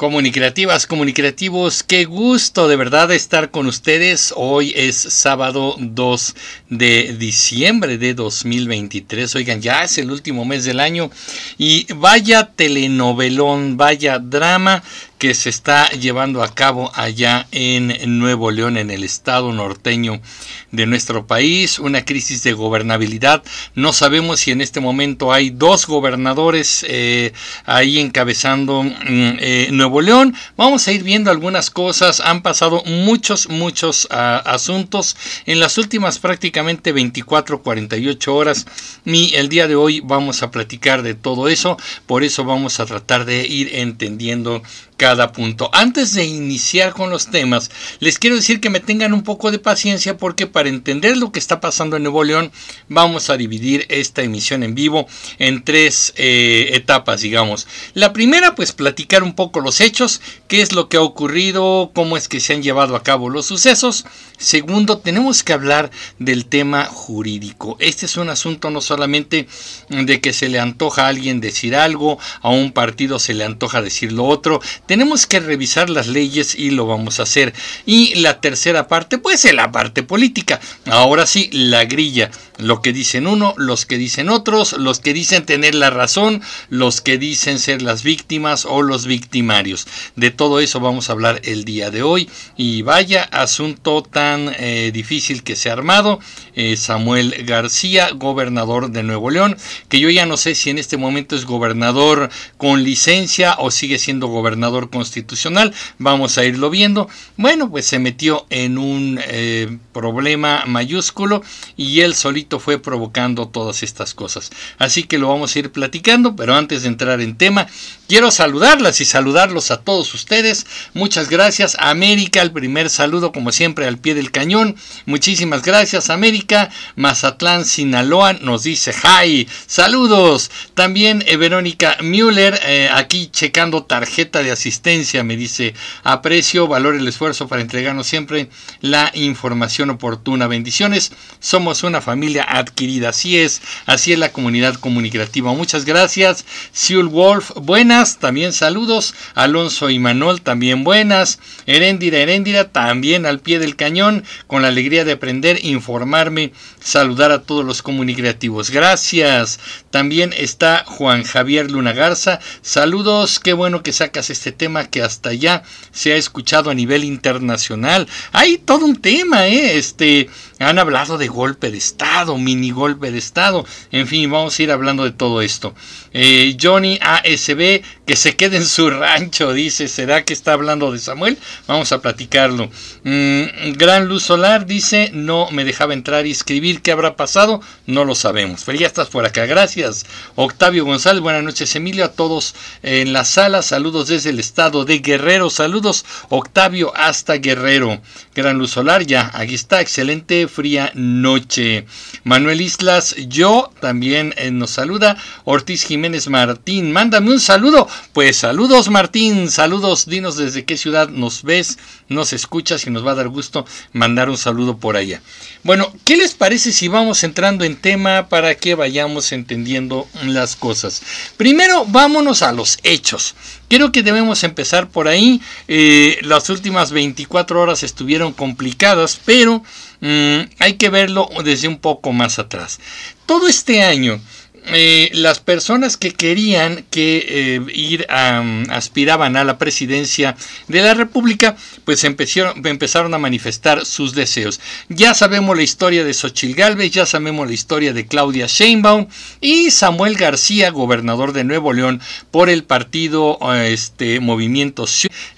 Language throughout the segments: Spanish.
Comunicativas, comunicativos, qué gusto de verdad estar con ustedes. Hoy es sábado 2 de diciembre de 2023. Oigan, ya es el último mes del año y vaya telenovelón, vaya drama que se está llevando a cabo allá en Nuevo León, en el estado norteño de nuestro país, una crisis de gobernabilidad. No sabemos si en este momento hay dos gobernadores eh, ahí encabezando mm, eh, Nuevo León. Vamos a ir viendo algunas cosas. Han pasado muchos, muchos ah, asuntos en las últimas prácticamente 24, 48 horas. Y el día de hoy vamos a platicar de todo eso. Por eso vamos a tratar de ir entendiendo cada punto. Antes de iniciar con los temas, les quiero decir que me tengan un poco de paciencia porque para entender lo que está pasando en Nuevo León vamos a dividir esta emisión en vivo en tres eh, etapas, digamos. La primera, pues platicar un poco los hechos, qué es lo que ha ocurrido, cómo es que se han llevado a cabo los sucesos. Segundo, tenemos que hablar del tema jurídico. Este es un asunto no solamente de que se le antoja a alguien decir algo, a un partido se le antoja decir lo otro, tenemos que revisar las leyes y lo vamos a hacer. Y la tercera parte, pues es la parte política. Ahora sí, la grilla. Lo que dicen uno, los que dicen otros, los que dicen tener la razón, los que dicen ser las víctimas o los victimarios. De todo eso vamos a hablar el día de hoy. Y vaya asunto tan eh, difícil que se ha armado. Eh, Samuel García, gobernador de Nuevo León, que yo ya no sé si en este momento es gobernador con licencia o sigue siendo gobernador constitucional. Vamos a irlo viendo. Bueno, pues se metió en un eh, problema mayúsculo y él solito fue provocando todas estas cosas. Así que lo vamos a ir platicando, pero antes de entrar en tema, quiero saludarlas y saludarlos a todos ustedes. Muchas gracias, América. El primer saludo, como siempre, al pie del cañón. Muchísimas gracias, América. Mazatlán, Sinaloa, nos dice hi. Saludos. También eh, Verónica Müller, eh, aquí checando tarjeta de asistencia me dice, aprecio, valor el esfuerzo para entregarnos siempre la información oportuna. Bendiciones, somos una familia adquirida, así es, así es la comunidad comunicativa. Muchas gracias, Siul Wolf, buenas, también saludos, Alonso y Manuel, también buenas, Heréndira, Heréndira, también al pie del cañón, con la alegría de aprender, informarme, saludar a todos los comunicativos. Gracias. También está Juan Javier Luna Garza, saludos, qué bueno que sacas este tema que hasta ya se ha escuchado a nivel internacional. Hay todo un tema, ¿eh? Este, han hablado de golpe de Estado, mini golpe de Estado. En fin, vamos a ir hablando de todo esto. Eh, Johnny ASB, que se quede en su rancho, dice. ¿Será que está hablando de Samuel? Vamos a platicarlo. Mm, Gran Luz Solar dice, no me dejaba entrar y escribir. ¿Qué habrá pasado? No lo sabemos. Pero ya estás por acá. Gracias. Octavio González, buenas noches Emilio. A todos en la sala. Saludos desde el estado de Guerrero. Saludos Octavio hasta Guerrero. Gran Luz Solar, ya. Aquí está. Excelente fría noche. Manuel Islas, yo también eh, nos saluda. Ortiz Jiménez Martín, mándame un saludo. Pues saludos Martín, saludos, dinos desde qué ciudad nos ves, nos escuchas y nos va a dar gusto mandar un saludo por allá. Bueno, ¿qué les parece si vamos entrando en tema para que vayamos entendiendo las cosas? Primero, vámonos a los hechos. Creo que debemos empezar por ahí. Eh, las últimas 24 horas estuvieron complicadas, pero mm, hay que verlo desde un poco más atrás. Todo este año eh, las personas que querían que eh, ir a, aspiraban a la presidencia de la República, pues empezaron, empezaron a manifestar sus deseos. Ya sabemos la historia de Xochil Gálvez, ya sabemos la historia de Claudia Sheinbaum y Samuel García, gobernador de Nuevo León por el partido este Movimiento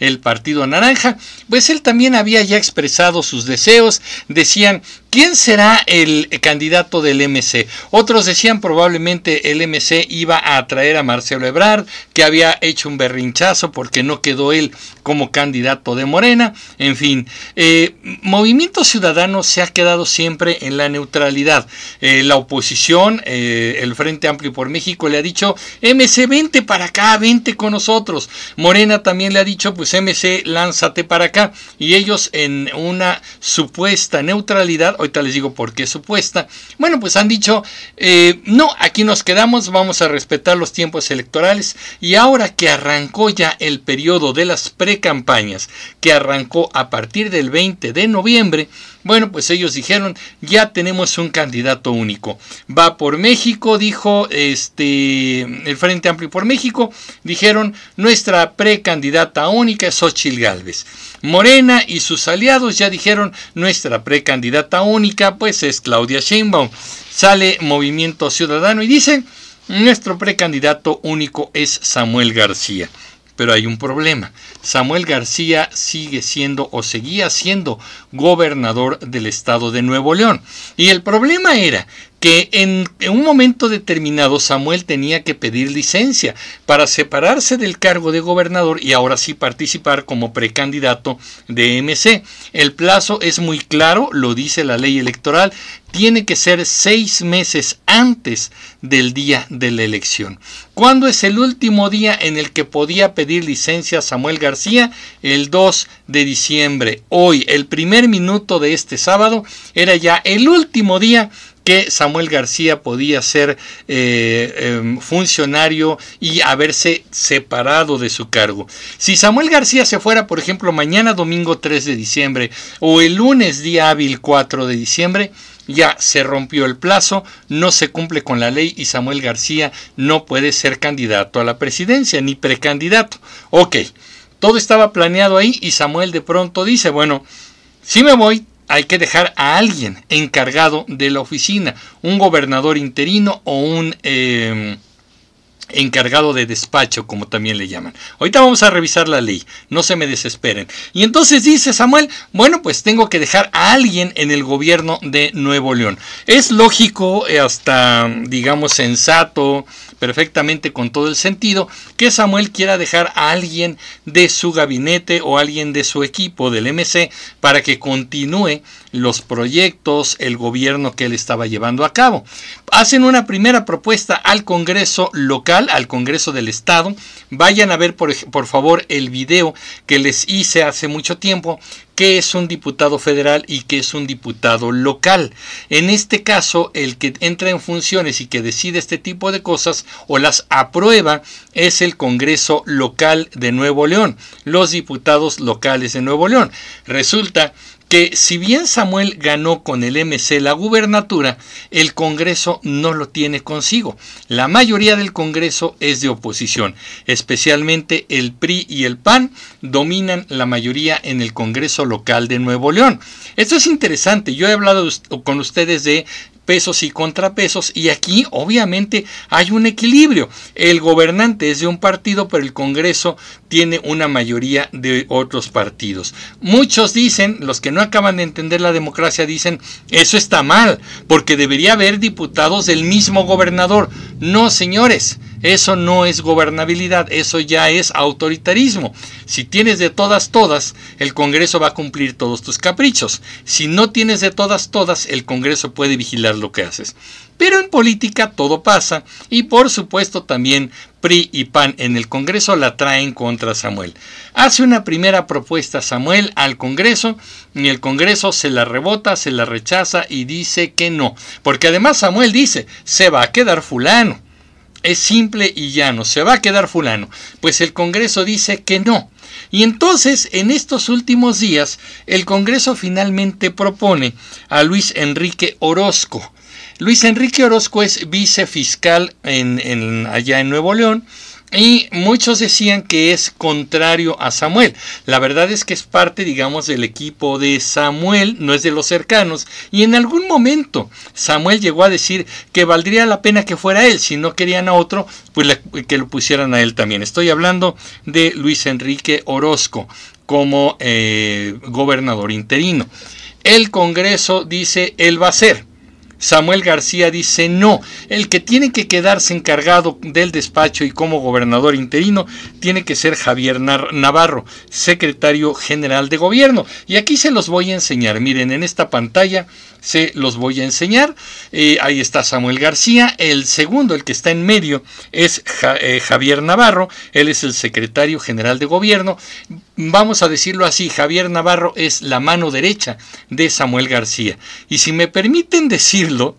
el Partido Naranja, pues él también había ya expresado sus deseos, decían ¿Quién será el candidato del MC? Otros decían probablemente el MC iba a atraer a Marcelo Ebrard, que había hecho un berrinchazo porque no quedó él como candidato de Morena. En fin, eh, Movimiento Ciudadano se ha quedado siempre en la neutralidad. Eh, la oposición, eh, el Frente Amplio por México, le ha dicho, MC, vente para acá, vente con nosotros. Morena también le ha dicho, pues MC, lánzate para acá. Y ellos en una supuesta neutralidad, ahorita les digo por qué supuesta. Bueno, pues han dicho, eh, no, aquí nos quedamos, vamos a respetar los tiempos electorales y ahora que arrancó ya el periodo de las precampañas, que arrancó a partir del 20 de noviembre, bueno, pues ellos dijeron, ya tenemos un candidato único. Va por México, dijo este el Frente Amplio por México, dijeron, nuestra precandidata única es Xochil Gálvez. Morena y sus aliados ya dijeron, nuestra precandidata única pues es Claudia Sheinbaum. Sale Movimiento Ciudadano y dice, nuestro precandidato único es Samuel García. Pero hay un problema. Samuel García sigue siendo o seguía siendo gobernador del estado de Nuevo León. Y el problema era que en, un momento determinado Samuel tenía que pedir licencia para separarse del cargo de gobernador y ahora sí participar como precandidato de MC. El plazo es muy claro, lo dice la ley electoral, tiene que ser seis meses antes del día de la elección. ¿Cuándo es el último día en el que podía pedir licencia Samuel García? El 2 de diciembre. Hoy, el primer minuto de este sábado, era ya el último día que Samuel García podía ser eh, em, funcionario y haberse separado de su cargo. Si Samuel García se fuera, por ejemplo, mañana domingo 3 de diciembre o el lunes día hábil 4 de diciembre, ya se rompió el plazo, no se cumple con la ley y Samuel García no puede ser candidato a la presidencia ni precandidato. Ok, todo estaba planeado ahí y Samuel de pronto dice, bueno, si me voy, hay que dejar a alguien encargado de la oficina, un gobernador interino o un em, encargado de despacho, como también le llaman. Ahorita vamos a revisar la ley, no se me desesperen. Y entonces dice Samuel, bueno, pues tengo que dejar a alguien en el gobierno de Nuevo León. Es lógico, eh, hasta digamos sensato, perfectamente con todo el sentido que Samuel quiera dejar a alguien de su gabinete o alguien de su equipo del MC para que continúe los proyectos, el gobierno que él estaba llevando a cabo. Hacen una primera propuesta al Congreso local, al Congreso del Estado. Vayan a ver por, favor el video que les hice hace mucho tiempo qué es un diputado federal y qué es un diputado local. En este caso, el que entra en funciones y que decide este tipo de cosas o las aprueba es el Congreso local de Nuevo León, los diputados locales de Nuevo León. Resulta que si bien Samuel ganó con el MC la gubernatura, el Congreso no lo tiene consigo. La mayoría del Congreso es de oposición, especialmente el PRI y el PAN dominan la mayoría en el Congreso local de Nuevo León. Esto es interesante, yo he hablado con ustedes de pesos y contrapesos y aquí obviamente hay un equilibrio. El gobernante es de un partido, pero el Congreso tiene una mayoría de otros partidos. Muchos dicen, los que no acaban de entender la democracia dicen, eso está mal, porque debería haber diputados del mismo gobernador. No, señores. Eso no es gobernabilidad, eso ya es autoritarismo. Si tienes de todas, todas, el Congreso va a cumplir todos tus caprichos. Si no tienes de todas, todas, el Congreso puede vigilar lo que haces. Pero en política todo pasa y por supuesto también PRI y PAN en el Congreso la traen contra Samuel. Hace una primera propuesta Samuel al Congreso y el Congreso se la rebota, se la rechaza y dice que no. Porque además Samuel dice, se va a quedar fulano. Es simple y llano, se va a quedar fulano. Pues el Congreso dice que no. Y entonces, en estos últimos días, el Congreso finalmente propone a Luis Enrique Orozco. Luis Enrique Orozco es vicefiscal en, allá en Nuevo León y muchos decían que es contrario a Samuel. La verdad es que es parte, digamos, del equipo de Samuel, no es de los cercanos. Y en algún momento Samuel llegó a decir que valdría la pena que fuera él. Si no querían a otro, pues que lo pusieran a él también. Estoy hablando de Luis Enrique Orozco como eh, gobernador interino. El Congreso dice él va a ser. Samuel García dice no, el que tiene que quedarse encargado del despacho y como gobernador interino tiene que ser Javier Navarro, secretario general de gobierno. Y aquí se los voy a enseñar, miren, en esta pantalla se los voy a enseñar. Eh, ahí está Samuel García. El segundo, el que está en medio, es eh, Javier Navarro. Él es el secretario general de gobierno. vamos a decirlo así, Javier Navarro es la mano derecha de Samuel García. Y si me permiten decirlo,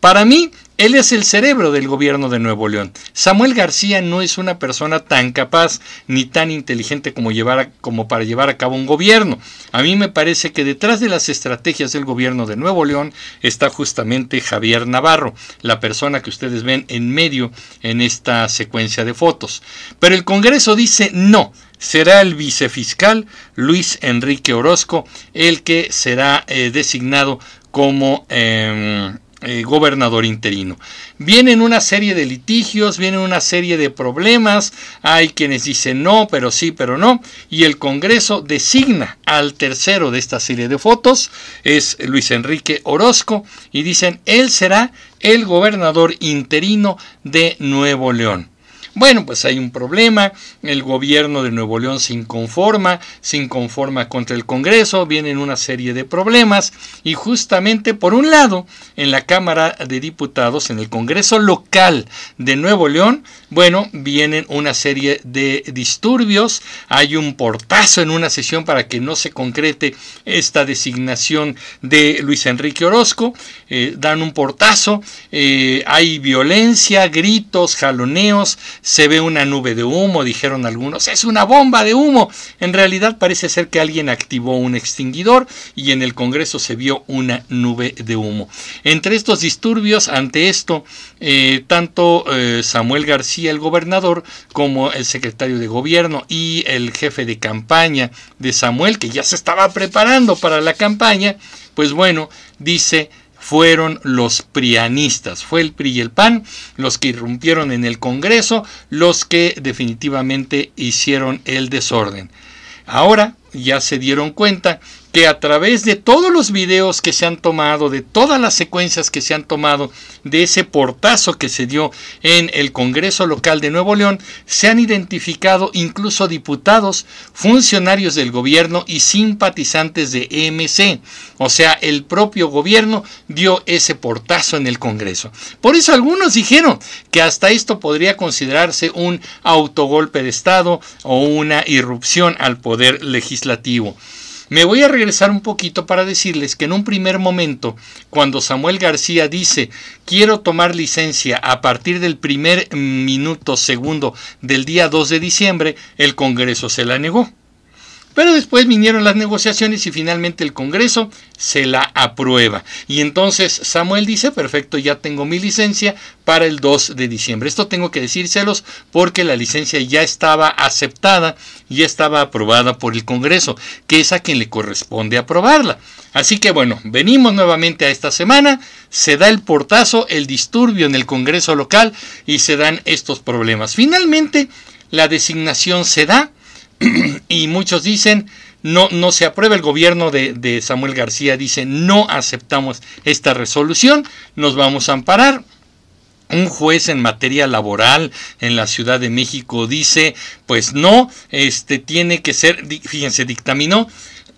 para mí él es el cerebro del gobierno de Nuevo León. Samuel García no es una persona tan capaz ni tan inteligente como, llevar como para llevar a cabo un gobierno. A mí me parece que detrás de las estrategias del gobierno de Nuevo León está justamente Javier Navarro, la persona que ustedes ven en medio en esta secuencia de fotos. Pero el Congreso dice no, será el vicefiscal Luis Enrique Orozco el que será eh, designado como em, eh, gobernador interino. Vienen una serie de litigios, vienen una serie de problemas, hay quienes dicen no, pero sí, pero no, y el Congreso designa al tercero de esta serie de fotos, es Luis Enrique Orozco, y dicen, él será el gobernador interino de Nuevo León. Bueno, pues hay un problema, el gobierno de Nuevo León se inconforma, se inconforma contra el Congreso, vienen una serie de problemas. Y justamente por un lado, en la Cámara de Diputados, en el Congreso local de Nuevo León, bueno, vienen una serie de disturbios, hay un portazo en una sesión para que no se concrete esta designación de Luis Enrique Orozco, eh, dan un portazo, eh, hay violencia, gritos, jaloneos, se ve una nube de humo, dijeron algunos, es una bomba de humo. En realidad parece ser que alguien activó un extinguidor y en el Congreso se vio una nube de humo. Entre estos disturbios, ante esto, eh, tanto Samuel García, el gobernador, como el secretario de gobierno y el jefe de campaña de Samuel, que ya se estaba preparando para la campaña, pues bueno, dice fueron los prianistas, fue el PRI y el PAN los que irrumpieron en el Congreso, los que definitivamente hicieron el desorden. Ahora ya se dieron cuenta que a través de todos los videos que se han tomado, de todas las secuencias que se han tomado de ese portazo que se dio en el Congreso local de Nuevo León, se han identificado incluso diputados, funcionarios del gobierno y simpatizantes de EMC. O sea, el propio gobierno dio ese portazo en el Congreso. Por eso algunos dijeron que hasta esto podría considerarse un autogolpe de Estado o una irrupción al poder legislativo. Me voy a regresar un poquito para decirles que en un primer momento, cuando Samuel García dice quiero tomar licencia a partir del primer minuto segundo del día 2 de diciembre, el Congreso se la negó. Pero después vinieron las negociaciones y finalmente el Congreso se la aprueba. Y entonces Samuel dice, perfecto, ya tengo mi licencia para el 2 de diciembre. Esto tengo que decírselos porque la licencia ya estaba aceptada, ya estaba aprobada por el Congreso, que es a quien le corresponde aprobarla. Así que bueno, venimos nuevamente a esta semana, se da el portazo, el disturbio en el Congreso local y se dan estos problemas. Finalmente, la designación se da y muchos dicen, no, no se aprueba el gobierno de, de, Samuel García, dice, no aceptamos esta resolución, nos vamos a amparar. Un juez en materia laboral en la Ciudad de México dice, pues no, este tiene que ser, fíjense, dictaminó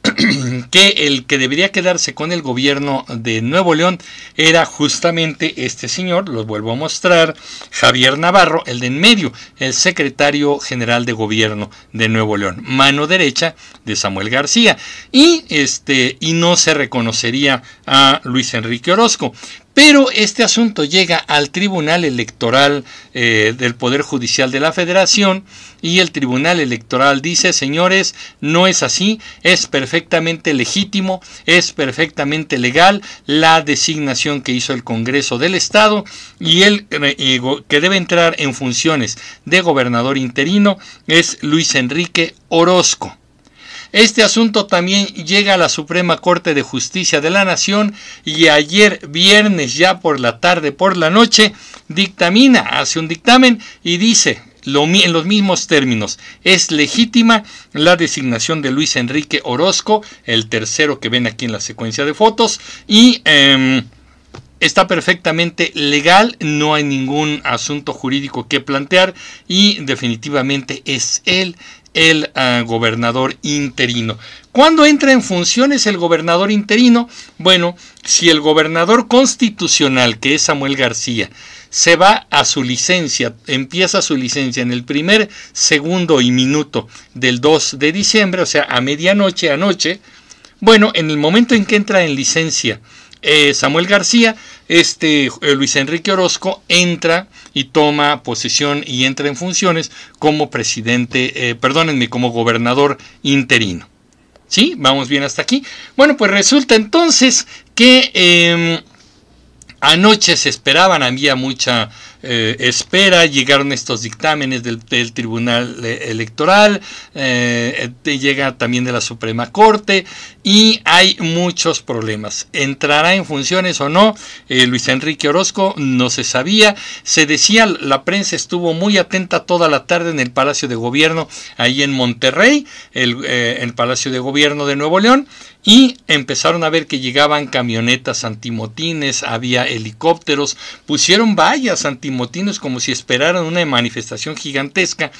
que el que debería quedarse con el gobierno de Nuevo León era justamente este señor, lo vuelvo a mostrar, Javier Navarro, el de en medio, el secretario general de gobierno de Nuevo León, mano derecha de Samuel García, y este y no se reconocería a Luis Enrique Orozco. Pero este asunto llega al Tribunal Electoral eh, del Poder Judicial de la Federación y el Tribunal Electoral dice, señores, no es así, es perfectamente legítimo, es perfectamente legal la designación que hizo el Congreso del Estado y el eh, que debe entrar en funciones de gobernador interino es Luis Enrique Orozco. Este asunto también llega a la Suprema Corte de Justicia de la Nación y ayer viernes ya por la tarde, por la noche, dictamina, hace un dictamen y dice, en los mismos términos. Es legítima la designación de Luis Enrique Orozco, el tercero que ven aquí en la secuencia de fotos, y em, está perfectamente legal, no hay ningún asunto jurídico que plantear y definitivamente es él el ah, gobernador interino. ¿Cuándo entra en funciones el gobernador interino? Bueno, si el gobernador constitucional, que es Samuel García, se va a su licencia, empieza su licencia en el primer segundo y minuto del 2 de diciembre, o sea, a medianoche, anoche. Bueno, en el momento en que entra en licencia eh, Samuel García, este eh, Luis Enrique Orozco entra y toma posesión y entra en funciones como presidente, eh, perdónenme, como gobernador interino. ¿Sí? Vamos bien hasta aquí. Bueno, pues resulta entonces que em, anoche se esperaban, había mucha eh, espera, llegaron estos dictámenes del, Tribunal Electoral, eh, llega también de la Suprema Corte y hay muchos problemas. ¿Entrará en funciones o no? Eh, Luis Enrique Orozco no se sabía, se decía, la prensa estuvo muy atenta toda la tarde en el Palacio de Gobierno, ahí en Monterrey, el, el Palacio de Gobierno de Nuevo León, y empezaron a ver que llegaban camionetas antimotines, había helicópteros, pusieron vallas antimotines como si esperaran una manifestación gigantesca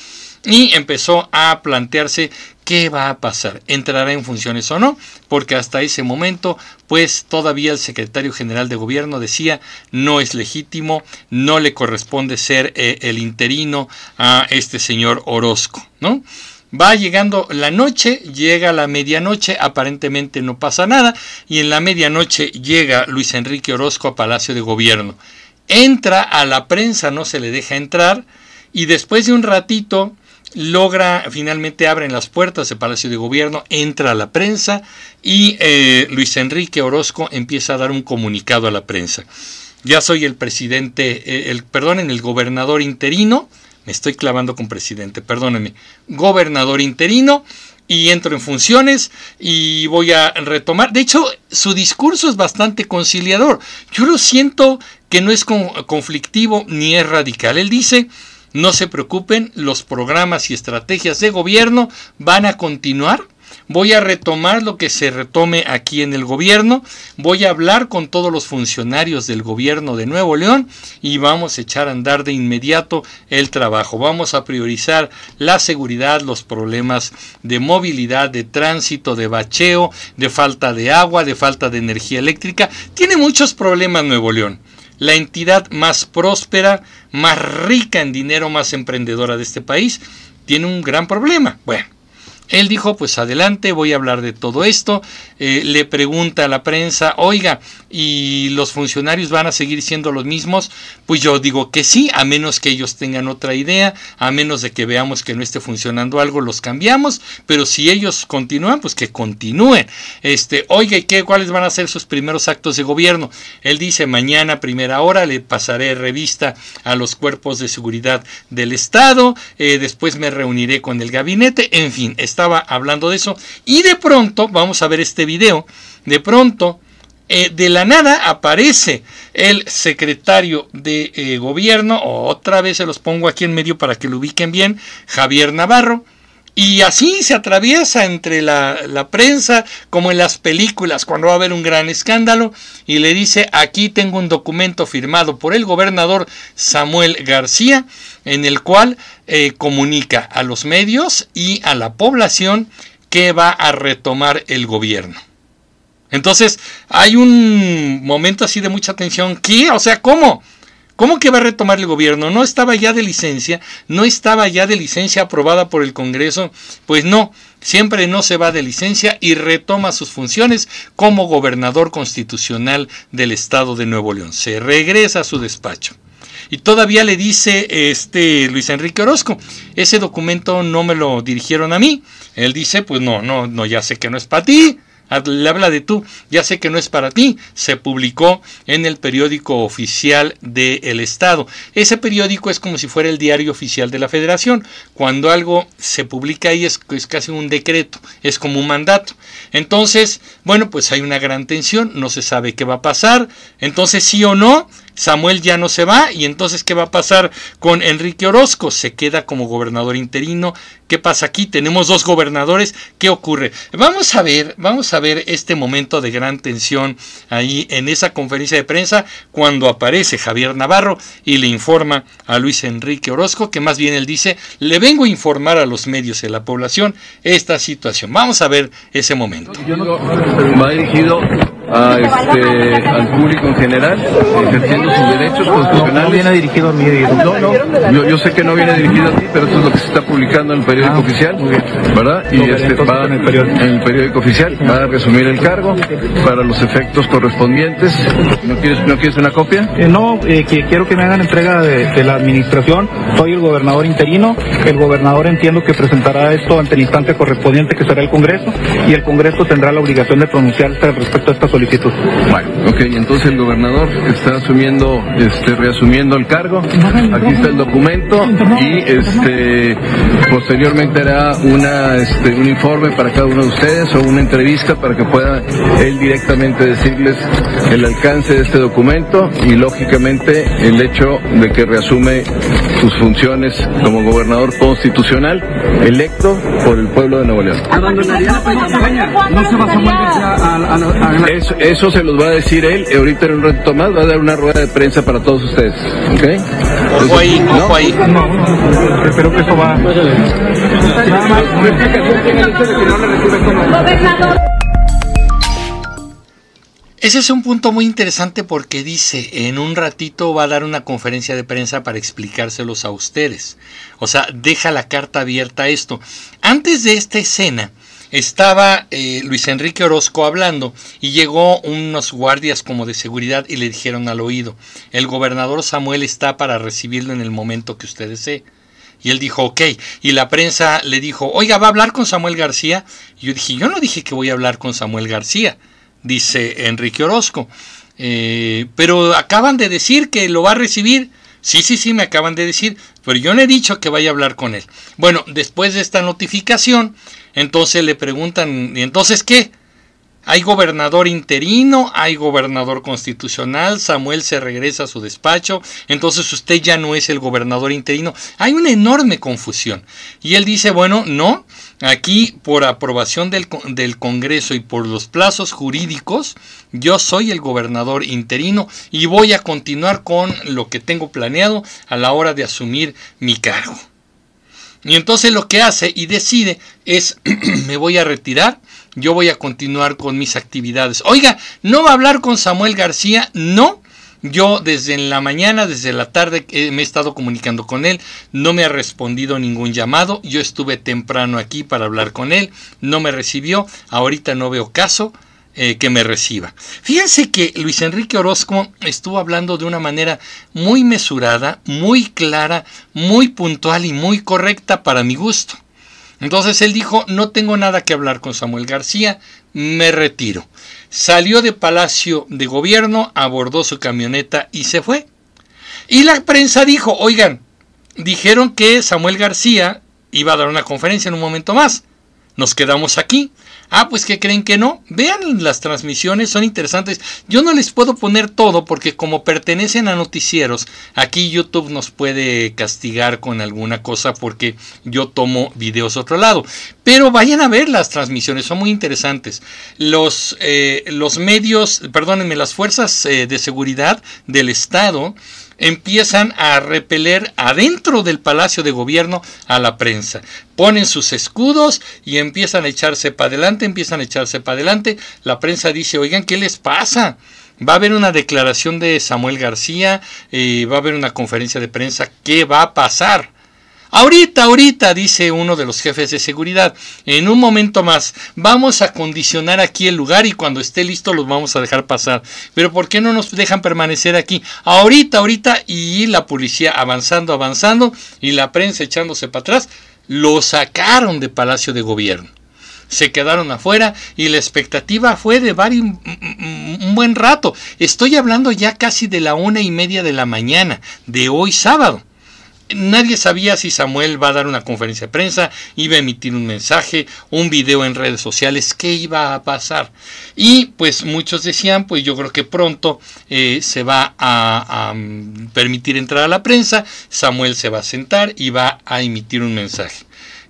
y empezó a plantearse qué va a pasar, entrará en funciones o no, porque hasta ese momento pues todavía el secretario general de gobierno decía no es legítimo, no le corresponde ser eh, el interino a este señor Orozco, ¿no? Va llegando la noche, llega la medianoche, aparentemente no pasa nada, y en la medianoche llega Luis Enrique Orozco a Palacio de Gobierno. Entra a la prensa, no se le deja entrar, y después de un ratito logra, finalmente abren las puertas del Palacio de Gobierno, entra a la prensa y eh, Luis Enrique Orozco empieza a dar un comunicado a la prensa. Ya soy el presidente, eh, el, perdonen, el gobernador interino, me estoy clavando con presidente, perdónenme, gobernador interino y entro en funciones y voy a retomar. De hecho, su discurso es bastante conciliador. Yo lo siento que no es conflictivo ni es radical. Él dice, no se preocupen, los programas y estrategias de gobierno van a continuar Voy a retomar lo que se retome aquí en el gobierno. Voy a hablar con todos los funcionarios del gobierno de Nuevo León y vamos a echar a andar de inmediato el trabajo. Vamos a priorizar la seguridad, los problemas de movilidad, de tránsito, de bacheo, de falta de agua, de falta de energía eléctrica. Tiene muchos problemas Nuevo León la entidad más próspera, más rica en dinero, más emprendedora de este país, tiene un gran problema. Bueno, él dijo, pues adelante, voy a hablar de todo esto. Eh, le pregunta a la prensa, oiga, ¿y los funcionarios van a seguir siendo los mismos? Pues yo digo que sí, a menos que ellos tengan otra idea, a menos de que veamos que no esté funcionando algo, los cambiamos, pero si ellos continúan, pues que continúen. Este, oiga, ¿y qué, cuáles van a ser sus primeros actos de gobierno? Él dice, mañana, primera hora, le pasaré revista a los cuerpos de seguridad del Estado, eh, después me reuniré con el gabinete, en fin, estaba hablando de eso. Y de pronto, vamos a ver este video, de pronto eh, de la nada aparece el secretario de eh, gobierno, otra vez se los pongo aquí en medio para que lo ubiquen bien, Javier Navarro, y así se atraviesa entre la, la, prensa como en las películas cuando va a haber un gran escándalo y le dice aquí tengo un documento firmado por el gobernador Samuel García en el cual eh, comunica a los medios y a la población que va a retomar el gobierno. Entonces hay un momento así de mucha tensión. ¿Qué? O sea, ¿cómo? ¿Cómo que va a retomar el gobierno? ¿No estaba ya de licencia? ¿No estaba ya de licencia aprobada por el Congreso? Pues no, siempre no se va de licencia y retoma sus funciones como gobernador constitucional del estado de Nuevo León. Se regresa a su despacho. Y todavía le dice este Luis Enrique Orozco, ese documento no me lo dirigieron a mí. Él dice, pues no, no, no, ya sé que no es para ti le habla de tú, ya sé que no es para ti, se publicó en el periódico oficial del Estado. Ese periódico es como si fuera el diario oficial de la Federación. Cuando algo se publica ahí es, es casi un decreto, es como un mandato. Entonces, bueno, pues hay una gran tensión, no se sabe qué va a pasar. Entonces, sí o no, Samuel ya no se va y entonces ¿qué va a pasar con Enrique Orozco? Se queda como gobernador interino. ¿Qué pasa aquí? Tenemos dos gobernadores. ¿Qué ocurre? Vamos a ver, vamos a ver este momento de gran tensión ahí en esa conferencia de prensa cuando aparece Javier Navarro y le informa a Luis Enrique Orozco que más bien él dice, le vengo a informar a los medios de la población esta situación. Vamos a ver ese momento. Va dirigido a este, al público en general, ejerciendo sus derechos constitucionales. No, viene dirigido a mí. No, no, yo, yo, sé que no viene dirigido a ti, pero eso es lo que se está publicando en el periódico ah, oficial, ¿verdad? Y este, va en el, periódico. en el periódico oficial, va a resumir el cargo para los efectos correspondientes. ¿No quieres, no quieres una copia? Eh, no, eh, que quiero que me hagan entrega de, de la administración. Soy el gobernador interino. El gobernador entiendo que presentará esto ante el instante correspondiente que será el Congreso y el Congreso tendrá la obligación de pronunciarse respecto a esta solicitud. Bueno, ok, entonces el gobernador está asumiendo, este, reasumiendo el cargo. Aquí está el documento y este posteriormente hará una, este, un informe para cada uno de ustedes o una entrevista para que pueda él directamente decirles el alcance de este documento y lógicamente el hecho de que reasume sus funciones como gobernador constitucional electo por el pueblo de Nuevo León. ¿No se va a, eso, eso se los va a decir él. Ahorita en un rato más va a dar una rueda de prensa para todos ustedes. ¿Ok? Ojo ahí, ojo ahí. No, no, espero que eso va. Nada más. Ese es un punto muy interesante porque dice, en un ratito va a dar una conferencia de prensa para explicárselos a ustedes. O sea, deja la carta abierta a esto. Antes de esta escena, estaba eh, Luis Enrique Orozco hablando y llegó unos guardias como de seguridad y le dijeron al oído, el gobernador Samuel está para recibirlo en el momento que usted desee. Y él dijo, ok. Y la prensa le dijo, oiga, ¿va a hablar con Samuel García? Y yo dije, yo no dije que voy a hablar con Samuel García dice Enrique Orozco. Eh, pero acaban de decir que lo va a recibir. Sí, sí, sí, me acaban de decir, pero yo no he dicho que vaya a hablar con él. Bueno, después de esta notificación, entonces le preguntan, ¿y entonces qué? Hay gobernador interino, hay gobernador constitucional, Samuel se regresa a su despacho, entonces usted ya no es el gobernador interino. Hay una enorme confusión. Y él dice, bueno, no, aquí por aprobación del, del Congreso y por los plazos jurídicos, yo soy el gobernador interino y voy a continuar con lo que tengo planeado a la hora de asumir mi cargo. Y entonces lo que hace y decide es, me voy a retirar, yo voy a continuar con mis actividades. Oiga, ¿no va a hablar con Samuel García? No. Yo desde la mañana, desde la tarde eh, me he estado comunicando con él, no me ha respondido ningún llamado, yo estuve temprano aquí para hablar con él, no me recibió, ahorita no veo caso, eh, que me reciba. Fíjense que Luis Enrique Orozco estuvo hablando de una manera muy mesurada, muy clara, muy puntual y muy correcta para mi gusto. Entonces él dijo, no tengo nada que hablar con Samuel García, me retiro. Salió de Palacio de Gobierno, abordó su camioneta y se fue. Y la prensa dijo, oigan, dijeron que Samuel García iba a dar una conferencia en un momento más. Nos quedamos aquí. Ah, pues que creen que no. Vean las transmisiones, son interesantes. Yo no les puedo poner todo porque como pertenecen a noticieros, aquí YouTube nos puede castigar con alguna cosa porque yo tomo videos otro lado. Pero vayan a ver las transmisiones, son muy interesantes. Los, eh, los medios, perdónenme, las fuerzas eh, de seguridad del Estado empiezan a repeler adentro del Palacio de Gobierno a la prensa. Ponen sus escudos y empiezan a echarse para adelante, empiezan a echarse para adelante. La prensa dice, oigan, ¿qué les pasa? Va a haber una declaración de Samuel García, eh, va a haber una conferencia de prensa, ¿qué va a pasar? Ahorita, ahorita, dice uno de los jefes de seguridad, en un momento más, vamos a condicionar aquí el lugar y cuando esté listo los vamos a dejar pasar. Pero ¿por qué no nos dejan permanecer aquí? Ahorita, ahorita, y la policía avanzando, avanzando, y la prensa echándose para atrás, lo sacaron de Palacio de Gobierno se quedaron afuera y la expectativa fue de varios, un buen rato. Estoy hablando ya casi de la una y media de la mañana de hoy sábado. Nadie sabía si Samuel va a dar una conferencia de prensa, iba a emitir un mensaje, un video en redes sociales, qué iba a pasar. Y pues muchos decían, pues yo creo que pronto eh, se va a, mm, permitir entrar a la prensa, Samuel se va a sentar y va a emitir un mensaje.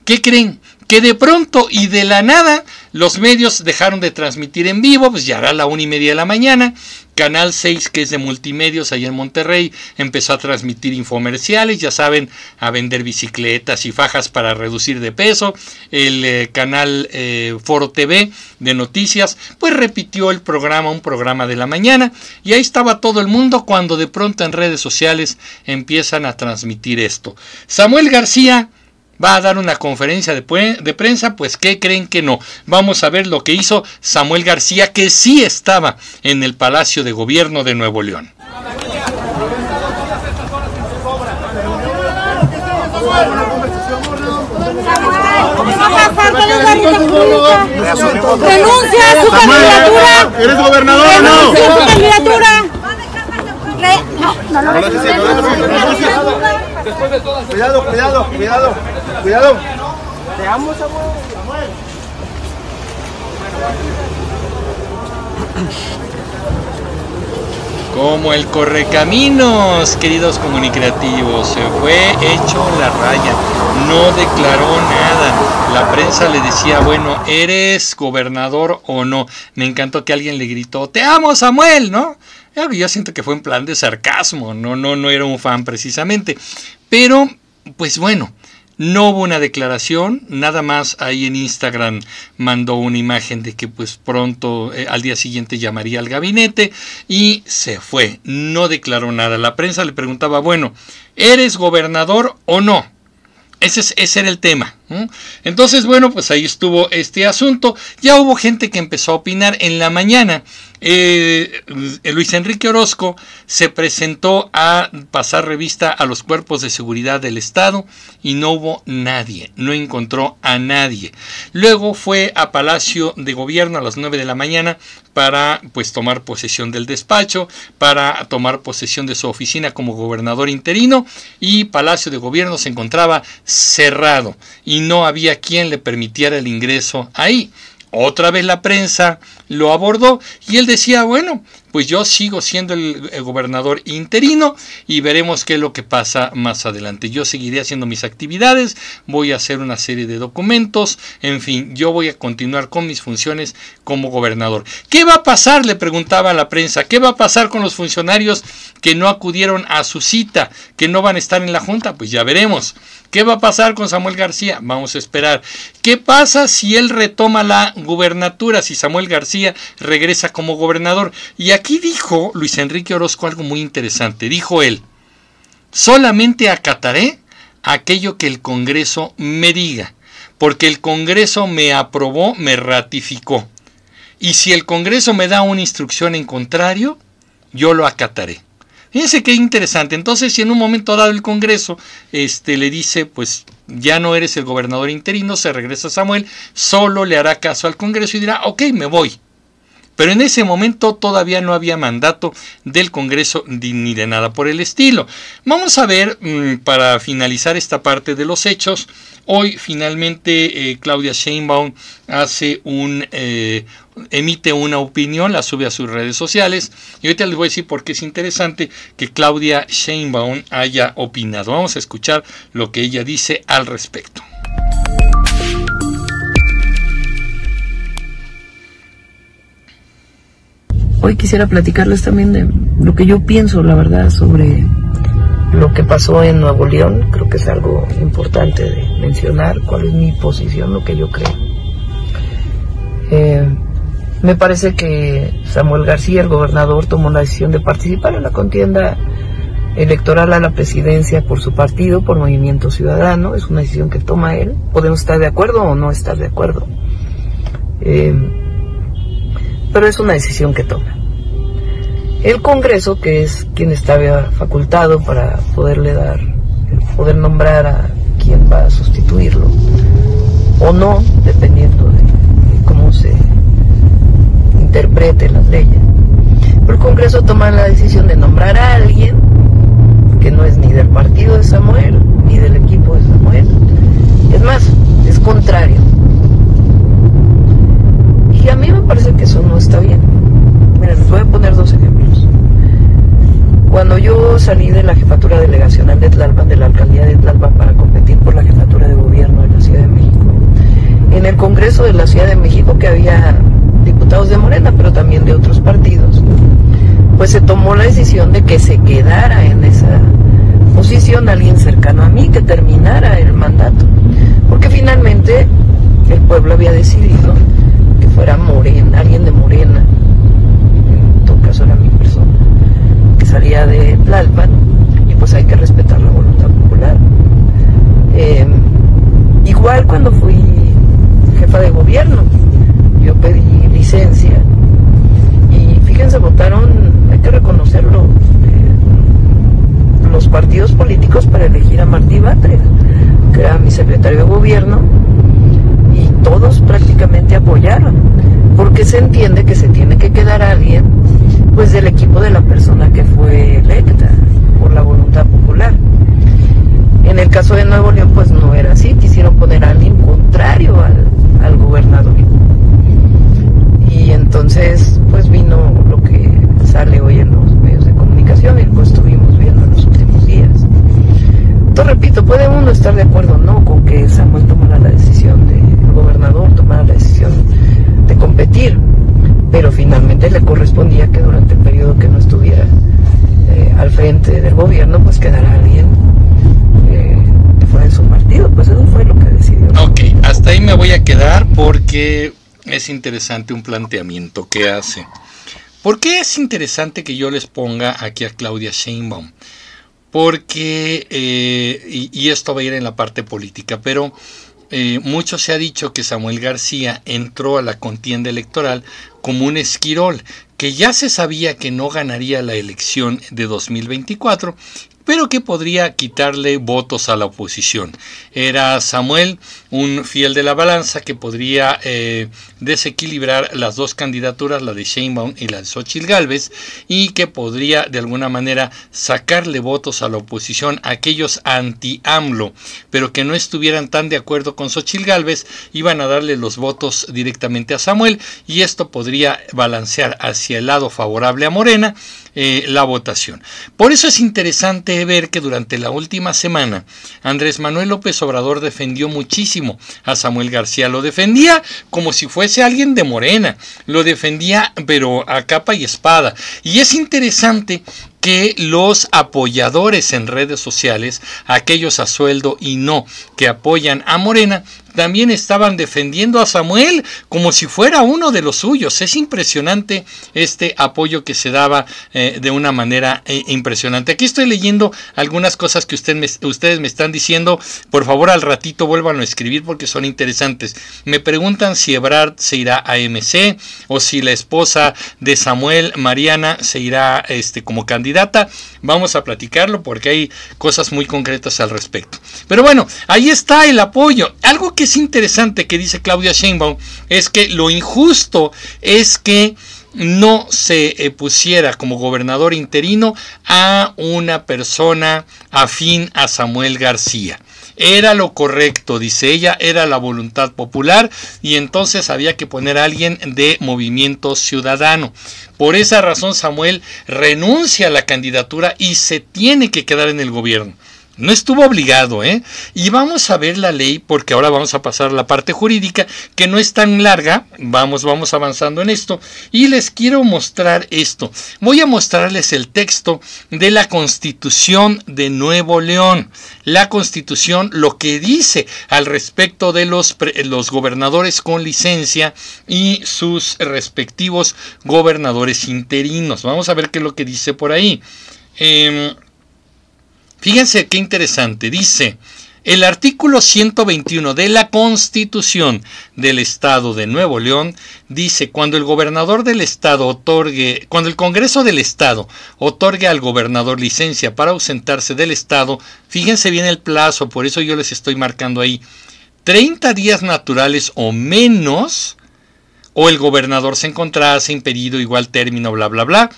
¿Qué creen? Que de pronto y de la nada Los medios dejaron de transmitir en vivo, pues ya era la una y media de la mañana. Canal 6, que es de multimedios allá en Monterrey, empezó a transmitir infomerciales, ya saben, a vender bicicletas y fajas para reducir de peso. El eh, canal eh, Foro TV de noticias, pues repitió el programa, un programa de la mañana, y ahí estaba todo el mundo cuando de pronto en redes sociales empiezan a transmitir esto. Samuel García va a dar una conferencia de, de, prensa, pues ¿qué creen que no? Vamos a ver lo que hizo Samuel García, que sí estaba en el Palacio de Gobierno de Nuevo León. Renuncia a su candidatura. ¿Eres gobernador o no? Renuncia a su candidatura. No, no, no. Cuidado, cuidado, cuidado, cuidado. Te amo, Samuel. Como el correcaminos, queridos comunicativos, se fue hecho la raya, no declaró nada. La prensa le decía, bueno, ¿eres gobernador o no? Me encantó que alguien le gritó, te amo Samuel, ¿no? Yo siento que fue en plan de sarcasmo, no, no, no era un fan precisamente. Pero, pues bueno, no hubo una declaración, nada más ahí en Instagram mandó una imagen de que pues pronto eh, al día siguiente llamaría al gabinete y se fue, no declaró nada. La prensa le preguntaba, bueno, ¿eres gobernador o no? Ese, ese era el tema. Entonces, bueno, pues ahí estuvo este asunto. Ya hubo gente que empezó a opinar en la mañana. Eh, Luis Enrique Orozco se presentó a pasar revista a los cuerpos de seguridad del Estado y no hubo nadie, no encontró a nadie. Luego fue a Palacio de Gobierno a las 9 de la mañana para pues tomar posesión del despacho, para tomar posesión de su oficina como gobernador interino y Palacio de Gobierno se encontraba cerrado y no había quien le permitiera el ingreso ahí. Otra vez la prensa lo abordó y él decía, bueno, pues yo sigo siendo el, gobernador interino y veremos qué es lo que pasa más adelante. Yo seguiré haciendo mis actividades, voy a hacer una serie de documentos, en fin, yo voy a continuar con mis funciones como gobernador. ¿Qué va a pasar? Le preguntaba a la prensa, ¿qué va a pasar con los funcionarios que no acudieron a su cita, que no van a estar en la Junta? Pues ya veremos. ¿Qué va a pasar con Samuel García? Vamos a esperar. ¿Qué pasa si él retoma la gubernatura, si Samuel García regresa como gobernador? Y aquí dijo Luis Enrique Orozco algo muy interesante. Dijo él, solamente acataré aquello que el Congreso me diga, porque el Congreso me aprobó, me ratificó. Y si el Congreso me da una instrucción en contrario, yo lo acataré. Fíjense qué interesante. Entonces, si en un momento dado el Congreso este, le dice, pues ya no eres el gobernador interino, se regresa Samuel, solo le hará caso al Congreso y dirá, ok, me voy. Pero en ese momento todavía no había mandato del Congreso ni de nada por el estilo. Vamos a ver, mm, para finalizar esta parte de los hechos, hoy finalmente eh, Claudia Sheinbaum hace un, eh, emite una opinión, la sube a sus redes sociales y ahorita les voy a decir por qué es interesante que Claudia Sheinbaum haya opinado. Vamos a escuchar lo que ella dice al respecto. Hoy quisiera platicarles también de lo que yo pienso, la verdad, sobre lo que pasó en Nuevo León. Creo que es algo importante de mencionar, cuál es mi posición, lo que yo creo. Eh, me parece que Samuel García, el gobernador, tomó la decisión de participar en la contienda electoral a la presidencia por su partido, por Movimiento Ciudadano. Es una decisión que toma él. Podemos estar de acuerdo o no estar de acuerdo. Eh, pero es una decisión que toma. El Congreso, que es quien está facultado para poderle dar, poder nombrar a quien va a sustituirlo, o no, dependiendo de cómo se interprete las leyes. Pero el Congreso toma la decisión de nombrar a alguien que no es ni del partido de Samuel, ni del equipo de Samuel. Es más, es contrario. Parece que eso no está bien. Miren, les voy a poner dos ejemplos. Cuando yo salí de la jefatura delegacional de Tlalpan, de la alcaldía de Tlalpan, para competir por la jefatura de gobierno de la Ciudad de México, en el Congreso de la Ciudad de México, que había diputados de Morena, pero también de otros partidos, pues se tomó la decisión de que se quedara en esa posición alguien cercano a mí, que terminara el mandato. Porque finalmente el pueblo había decidido fuera Morena, alguien de Morena, en todo caso era mi persona, que salía de Tlalpan, y pues hay que respetar la voluntad popular. Eh, igual cuando fui jefa de gobierno, yo pedí licencia y fíjense, votaron, hay que reconocerlo, eh, los partidos políticos para elegir a Martí Batres, que era mi secretario de gobierno, todos prácticamente apoyaron, porque se entiende que se tiene que quedar alguien pues del equipo de la persona que fue electa por la voluntad popular. En el caso de Nuevo León, pues no era así, quisieron poner a alguien contrario al, al gobernador. Y entonces, pues vino lo que sale hoy en los medios de comunicación y pues estuvimos viendo en los últimos días. Entonces, repito, puede uno estar de acuerdo o no con que Samuel tomara la decisión de, gobernador tomara la decisión de competir, pero finalmente le correspondía que durante el periodo que no estuviera eh, al frente del gobierno, pues quedara alguien eh, que fuera de su partido, pues eso fue lo que decidió. Ok, hasta ahí me voy a quedar porque es interesante un planteamiento que hace. ¿Por qué es interesante que yo les ponga aquí a Claudia Sheinbaum? Porque, eh, y, esto va a ir en la parte política, pero eh, mucho se ha dicho que Samuel García entró a la contienda electoral como un esquirol, que ya se sabía que no ganaría la elección de 2024 pero que podría quitarle votos a la oposición. Era Samuel, un fiel de la balanza que podría eh, desequilibrar las dos candidaturas, la de Sheinbaum y la de Xochitl Galvez, y que podría de alguna manera sacarle votos a la oposición, aquellos anti-AMLO, pero que no estuvieran tan de acuerdo con Xochitl Galvez, iban a darle los votos directamente a Samuel, y esto podría balancear hacia el lado favorable a Morena eh, la votación. Por eso es interesante ver que durante la última semana Andrés Manuel López Obrador defendió muchísimo a Samuel García. Lo defendía como si fuese alguien de Morena. Lo defendía pero a capa y espada. Y es interesante que los apoyadores en redes sociales, aquellos a sueldo y no, que apoyan a Morena, también estaban defendiendo a Samuel como si fuera uno de los suyos. Es impresionante este apoyo que se daba eh, de una manera eh, impresionante. Aquí estoy leyendo algunas cosas que ustedes me están diciendo. Por favor, al ratito vuelvan a escribir porque son interesantes. Me preguntan si Ebrard se irá a MC o si la esposa de Samuel, Mariana, se irá este, como candidata. Vamos a platicarlo porque hay cosas muy concretas al respecto. Pero bueno, ahí está el apoyo. Algo que es interesante que dice Claudia Sheinbaum es que lo injusto es que no se eh, pusiera como gobernador interino a una persona afín a Samuel García. Era lo correcto, dice ella, era la voluntad popular y entonces había que poner a alguien de movimiento ciudadano. Por esa razón Samuel renuncia a la candidatura y se tiene que quedar en el gobierno. No estuvo obligado, ¿eh? Y vamos a ver la ley, porque ahora vamos a pasar a la parte jurídica, que no es tan larga. Vamos, vamos avanzando en esto. Y les quiero mostrar esto. Voy a mostrarles el texto de la Constitución de Nuevo León. La Constitución, lo que dice al respecto de los, los gobernadores con licencia y sus respectivos gobernadores interinos. Vamos a ver qué es lo que dice por ahí. Eh, Fíjense qué interesante. Dice, el artículo 121 de la Constitución del Estado de Nuevo León dice, cuando el gobernador del Estado otorgue, cuando el Congreso del Estado otorgue al gobernador licencia para ausentarse del Estado, fíjense bien el plazo, por eso yo les estoy marcando ahí, 30 días naturales o menos, o el gobernador se encontrase impedido igual término, bla, bla, bla,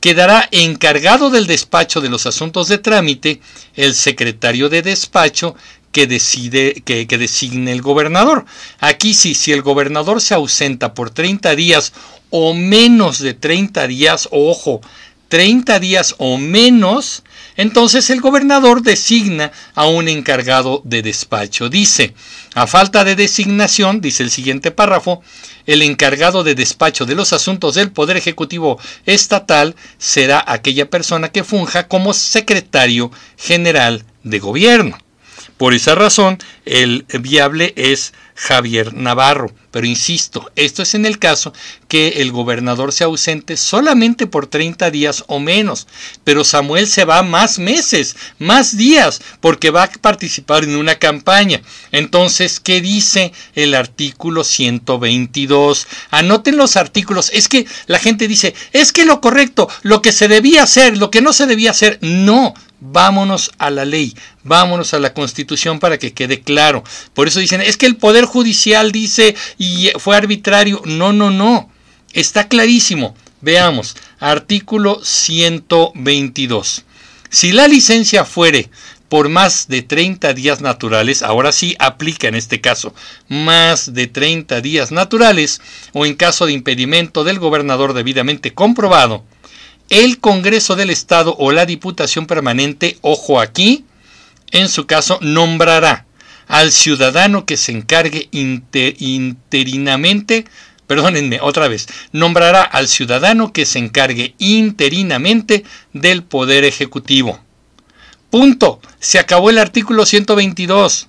quedará encargado del despacho de los asuntos de trámite el secretario de despacho que, decide, que, designe el gobernador. Aquí sí, si el gobernador se ausenta por 30 días o menos de 30 días, ojo, 30 días o menos, Entonces el gobernador designa a un encargado de despacho. Dice, a falta de designación, dice el siguiente párrafo, el encargado de despacho de los asuntos del Poder Ejecutivo Estatal será aquella persona que funja como secretario general de gobierno. Por esa razón, el viable es Javier Navarro. Pero insisto, esto es en el caso que el gobernador se ausente solamente por 30 días o menos. Pero Samuel se va más meses, más días, porque va a participar en una campaña. Entonces, ¿qué dice el artículo 122? Anoten los artículos. Es que la gente dice, es que lo correcto, lo que se debía hacer, lo que no se debía hacer. No, vámonos a la ley, vámonos a la constitución para que quede claro. Por eso dicen, es que el Poder Judicial dice y fue arbitrario. No, no, no. Está clarísimo. Veamos, artículo 122. Si la licencia fuere por más de 30 días naturales, ahora sí aplica en este caso, más de 30 días naturales, o en caso de impedimento del gobernador debidamente comprobado, el Congreso del Estado o la Diputación Permanente, ojo aquí, en su caso, nombrará al ciudadano que se encargue interinamente, perdónenme otra vez, nombrará al ciudadano que se encargue interinamente del Poder Ejecutivo. Punto. Se acabó el artículo 122.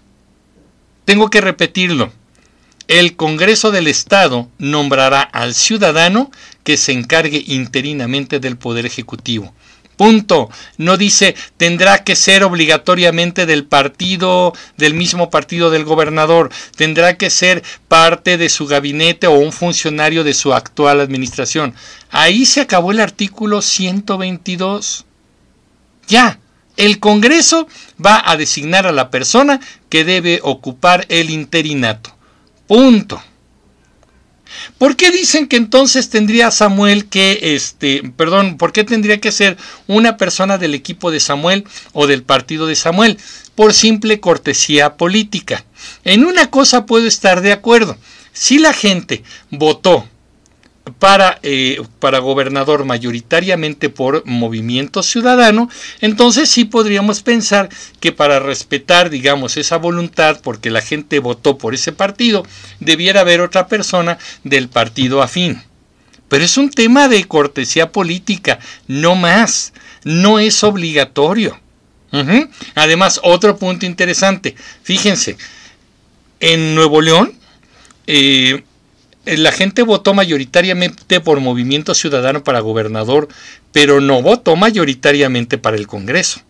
Tengo que repetirlo. El Congreso del Estado nombrará al ciudadano que se encargue interinamente del Poder Ejecutivo. Punto. No dice tendrá que ser obligatoriamente del partido, del mismo partido del gobernador. Tendrá que ser parte de su gabinete o un funcionario de su actual administración. Ahí se acabó el artículo 122. Ya. El Congreso va a designar a la persona que debe ocupar el interinato. Punto. ¿Por qué dicen que entonces tendría Samuel que, este, perdón, por qué tendría que ser una persona del equipo de Samuel o del partido de Samuel? Por simple cortesía política. En una cosa puedo estar de acuerdo. Si la gente votó para, eh, para gobernador mayoritariamente por movimiento ciudadano, entonces sí podríamos pensar que para respetar, digamos, esa voluntad, porque la gente votó por ese partido, debiera haber otra persona del partido afín. Pero es un tema de cortesía política, no más, no es obligatorio. Además, otro punto interesante, fíjense, en Nuevo León, eh, la gente votó mayoritariamente por Movimiento Ciudadano para gobernador, pero no votó mayoritariamente para el Congreso.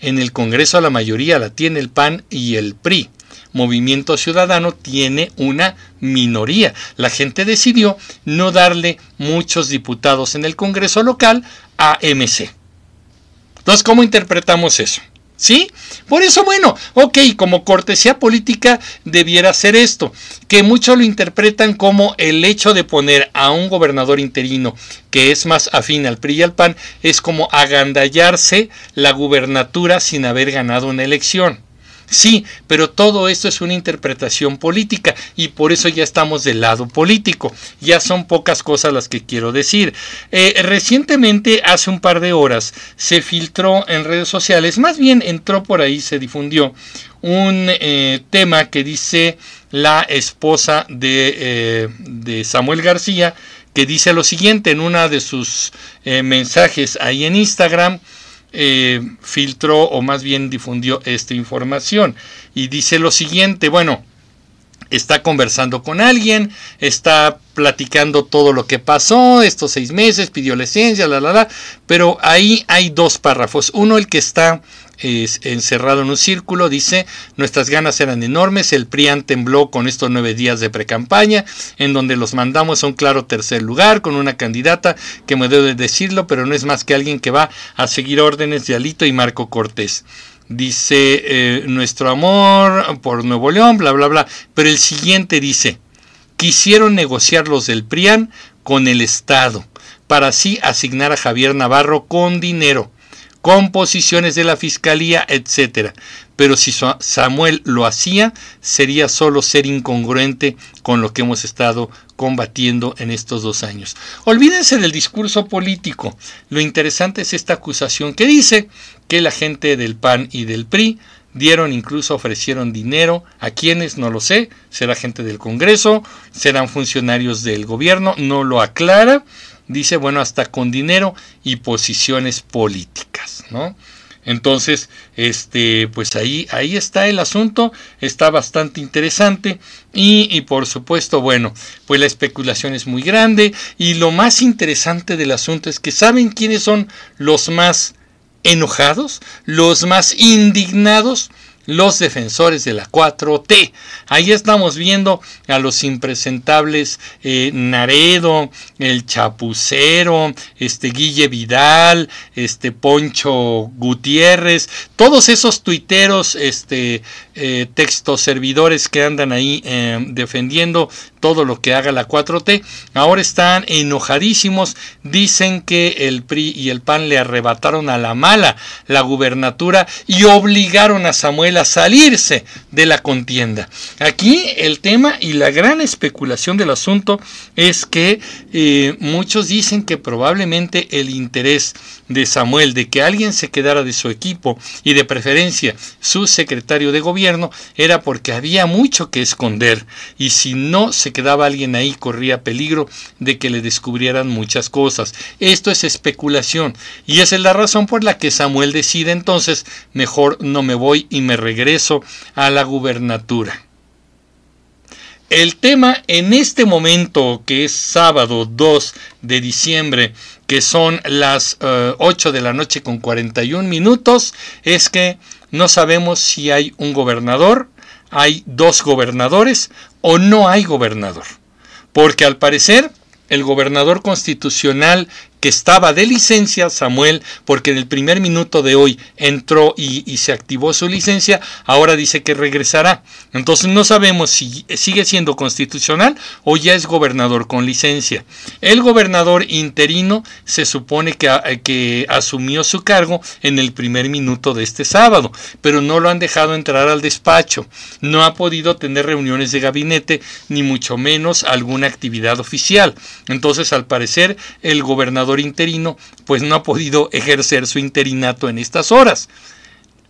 En el Congreso la mayoría la tiene el PAN y el PRI. Movimiento Ciudadano tiene una minoría. La gente decidió no darle muchos diputados en el Congreso local a MC. Entonces, ¿cómo interpretamos eso? ¿Sí? Por eso, bueno, ok, como cortesía política debiera ser esto, que muchos lo interpretan como el hecho de poner a un gobernador interino que es más afín al PRI y al PAN, es como agandallarse la gubernatura sin haber ganado una elección. Sí, pero todo esto es una interpretación política y por eso ya estamos del lado político. Ya son pocas cosas las que quiero decir. Eh, recientemente, hace un par de horas, se filtró en redes sociales, más bien entró por ahí, se difundió un eh, tema que dice la esposa de, eh, de Samuel García, que dice lo siguiente en una de sus mensajes ahí en Instagram. Eh, filtró o más bien difundió esta información. Y dice lo siguiente, bueno, está conversando con alguien, está platicando todo lo que pasó estos seis meses, pidió licencia, la, la, la, pero ahí hay dos párrafos. Uno, el que está es encerrado en un círculo, dice, nuestras ganas eran enormes, el PRIAN tembló con estos nueve días de precampaña, en donde los mandamos a un claro tercer lugar, con una candidata que me debe decirlo, pero no es más que alguien que va a seguir órdenes de Alito y Marco Cortés. Dice, eh, nuestro amor por Nuevo León, bla, bla, bla. Pero el siguiente dice, quisieron negociar los del PRIAN con el Estado, para así asignar a Javier Navarro con dinero composiciones de la fiscalía, etcétera. Pero si Samuel lo hacía, sería solo ser incongruente con lo que hemos estado combatiendo en estos dos años. Olvídense del discurso político. Lo interesante es esta acusación que dice que la gente del PAN y del PRI dieron, incluso ofrecieron dinero a quienes, no lo sé, será gente del Congreso, serán funcionarios del gobierno, no lo aclara dice, bueno, hasta con dinero y posiciones políticas, ¿no? Entonces, este, pues ahí, ahí está el asunto, está bastante interesante y, y, por supuesto, bueno, pues la especulación es muy grande y lo más interesante del asunto es que saben quiénes son los más enojados, los más indignados, los defensores de la 4T. Ahí estamos viendo a los impresentables eh, Naredo, el Chapucero, este Guille Vidal, este Poncho Gutiérrez, todos esos tuiteros, este eh, textos servidores que andan ahí eh, defendiendo todo lo que haga la 4T, ahora están enojadísimos, dicen que el PRI y el PAN le arrebataron a la mala la gubernatura y obligaron a Samuel a salirse de la contienda. Aquí el tema y la gran especulación del asunto es que eh, muchos dicen que probablemente el interés de Samuel de que alguien se quedara de su equipo y de preferencia su secretario de gobierno era porque había mucho que esconder y si no se quedaba alguien ahí corría peligro de que le descubrieran muchas cosas. Esto es especulación y esa es la razón por la que Samuel decide entonces mejor no me voy y me regreso a la gubernatura. El tema en este momento, que es sábado 2 de diciembre, que son las 8 eh, de la noche con 41 minutos, es que no sabemos si hay un gobernador, hay dos gobernadores o no hay gobernador. Porque al parecer el gobernador constitucional que estaba de licencia, Samuel, porque en el primer minuto de hoy entró y, se activó su licencia, ahora dice que regresará. Entonces no sabemos si sigue siendo constitucional o ya es gobernador con licencia. El gobernador interino se supone que, que asumió su cargo en el primer minuto de este sábado, pero no lo han dejado entrar al despacho. No ha podido tener reuniones de gabinete, ni mucho menos alguna actividad oficial. Entonces, al parecer, el gobernador interino, pues no ha podido ejercer su interinato en estas horas.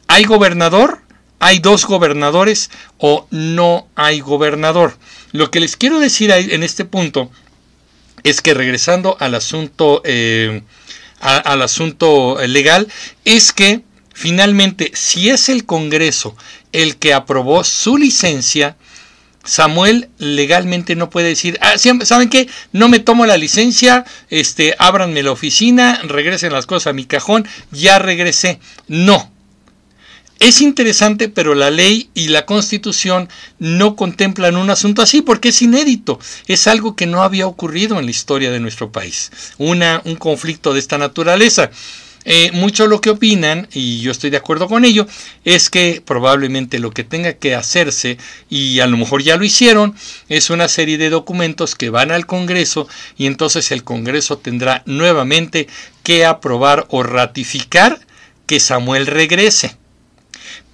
¿Hay gobernador? ¿Hay dos gobernadores o no hay gobernador? Lo que les quiero decir en este punto es que regresando al asunto, eh, al asunto legal, es que finalmente si es el Congreso el que aprobó su licencia, Samuel legalmente no puede decir, ah, ¿saben qué? No me tomo la licencia, este, ábranme la oficina, regresen las cosas a mi cajón, ya regresé. No. Es interesante, pero la ley y la constitución no contemplan un asunto así porque es inédito. Es algo que no había ocurrido en la historia de nuestro país. Una, un conflicto de esta naturaleza. Eh, mucho lo que opinan, y yo estoy de acuerdo con ello, es que probablemente lo que tenga que hacerse, y a lo mejor ya lo hicieron, es una serie de documentos que van al Congreso y entonces el Congreso tendrá nuevamente que aprobar o ratificar que Samuel regrese.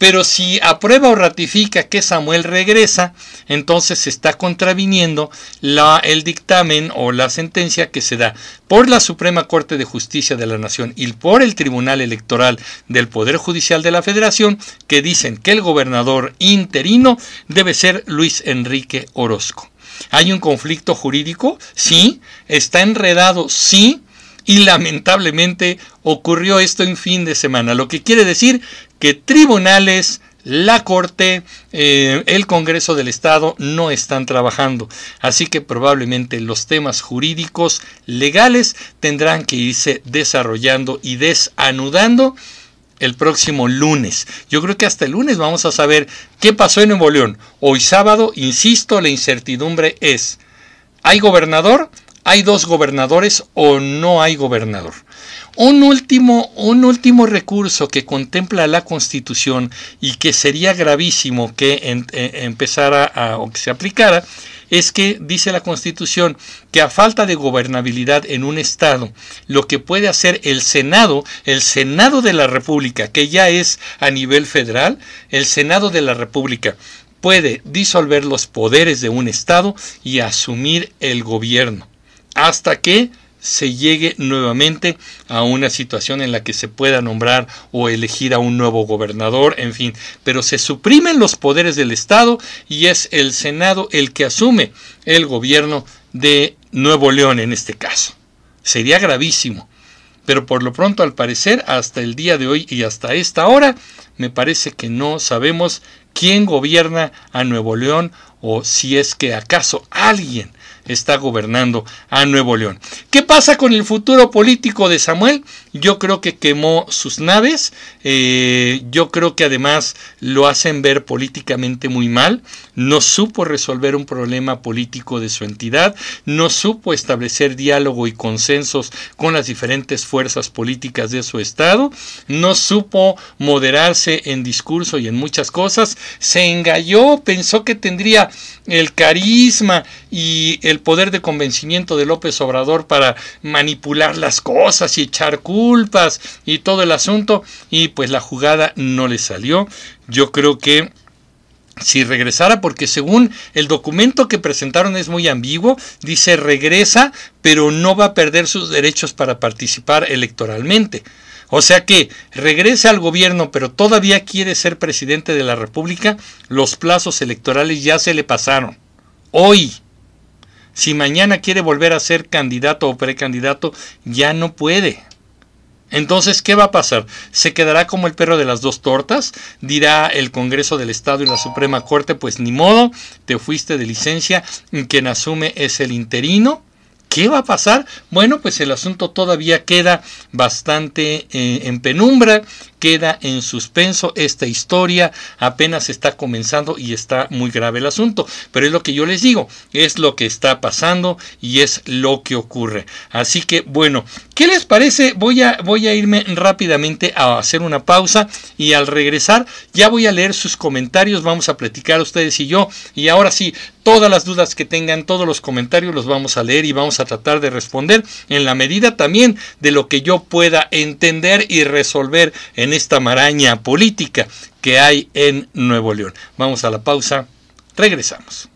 Pero si aprueba o ratifica que Samuel regresa, entonces se está contraviniendo la, el dictamen o la sentencia que se da por la Suprema Corte de Justicia de la Nación y por el Tribunal Electoral del Poder Judicial de la Federación, que dicen que el gobernador interino debe ser Luis Enrique Orozco. ¿Hay un conflicto jurídico? Sí. ¿Está enredado? Sí y lamentablemente ocurrió esto en fin de semana, lo que quiere decir que tribunales, la Corte, eh, el Congreso del Estado no están trabajando. Así que probablemente los temas jurídicos legales tendrán que irse desarrollando y desanudando el próximo lunes. Yo creo que hasta el lunes vamos a saber qué pasó en Nuevo León. Hoy sábado, insisto, la incertidumbre es, ¿hay gobernador? ¿Hay dos gobernadores o no hay gobernador? Un último, un último recurso que contempla la Constitución y que sería gravísimo que eh, empezara a, o que se aplicara es que dice la Constitución que a falta de gobernabilidad en un Estado, lo que puede hacer el Senado, el Senado de la República, que ya es a nivel federal, el Senado de la República puede disolver los poderes de un Estado y asumir el gobierno hasta que se llegue nuevamente a una situación en la que se pueda nombrar o elegir a un nuevo gobernador, en fin, pero se suprimen los poderes del Estado y es el Senado el que asume el gobierno de Nuevo León en este caso. Sería gravísimo, pero por lo pronto al parecer hasta el día de hoy y hasta esta hora me parece que no sabemos quién gobierna a Nuevo León o si es que acaso alguien está gobernando a Nuevo León. ¿Qué pasa con el futuro político de Samuel? Yo creo que quemó sus naves, eh, yo creo que además lo hacen ver políticamente muy mal, no supo resolver un problema político de su entidad, no supo establecer diálogo y consensos con las diferentes fuerzas políticas de su estado, no supo moderarse en discurso y en muchas cosas, se engalló, pensó que tendría el carisma y el poder de convencimiento de López Obrador para manipular las cosas y echar culpas y todo el asunto y pues la jugada no le salió. Yo creo que si regresara, porque según el documento que presentaron es muy ambiguo, dice regresa, pero no va a perder sus derechos para participar electoralmente. O sea que regrese al gobierno, pero todavía quiere ser presidente de la República, los plazos electorales ya se le pasaron. Hoy, si mañana quiere volver a ser candidato o precandidato, ya no puede. Entonces, ¿qué va a pasar? ¿Se quedará como el perro de las dos tortas? Dirá el Congreso del Estado y la Suprema Corte, pues ni modo, te fuiste de licencia, quien asume es el interino. ¿Qué va a pasar? Bueno, pues el asunto todavía queda bastante eh, en penumbra queda en suspenso esta historia, apenas está comenzando y está muy grave el asunto. Pero es lo que yo les digo, es lo que está pasando y es lo que ocurre. Así que bueno, ¿qué les parece? Voy a, voy a irme rápidamente a hacer una pausa y al regresar ya voy a leer sus comentarios, vamos a platicar ustedes y yo. Y ahora sí, todas las dudas que tengan, todos los comentarios los vamos a leer y vamos a tratar de responder en la medida también de lo que yo pueda entender y resolver en esta maraña política que hay en Nuevo León. Vamos a la pausa, regresamos.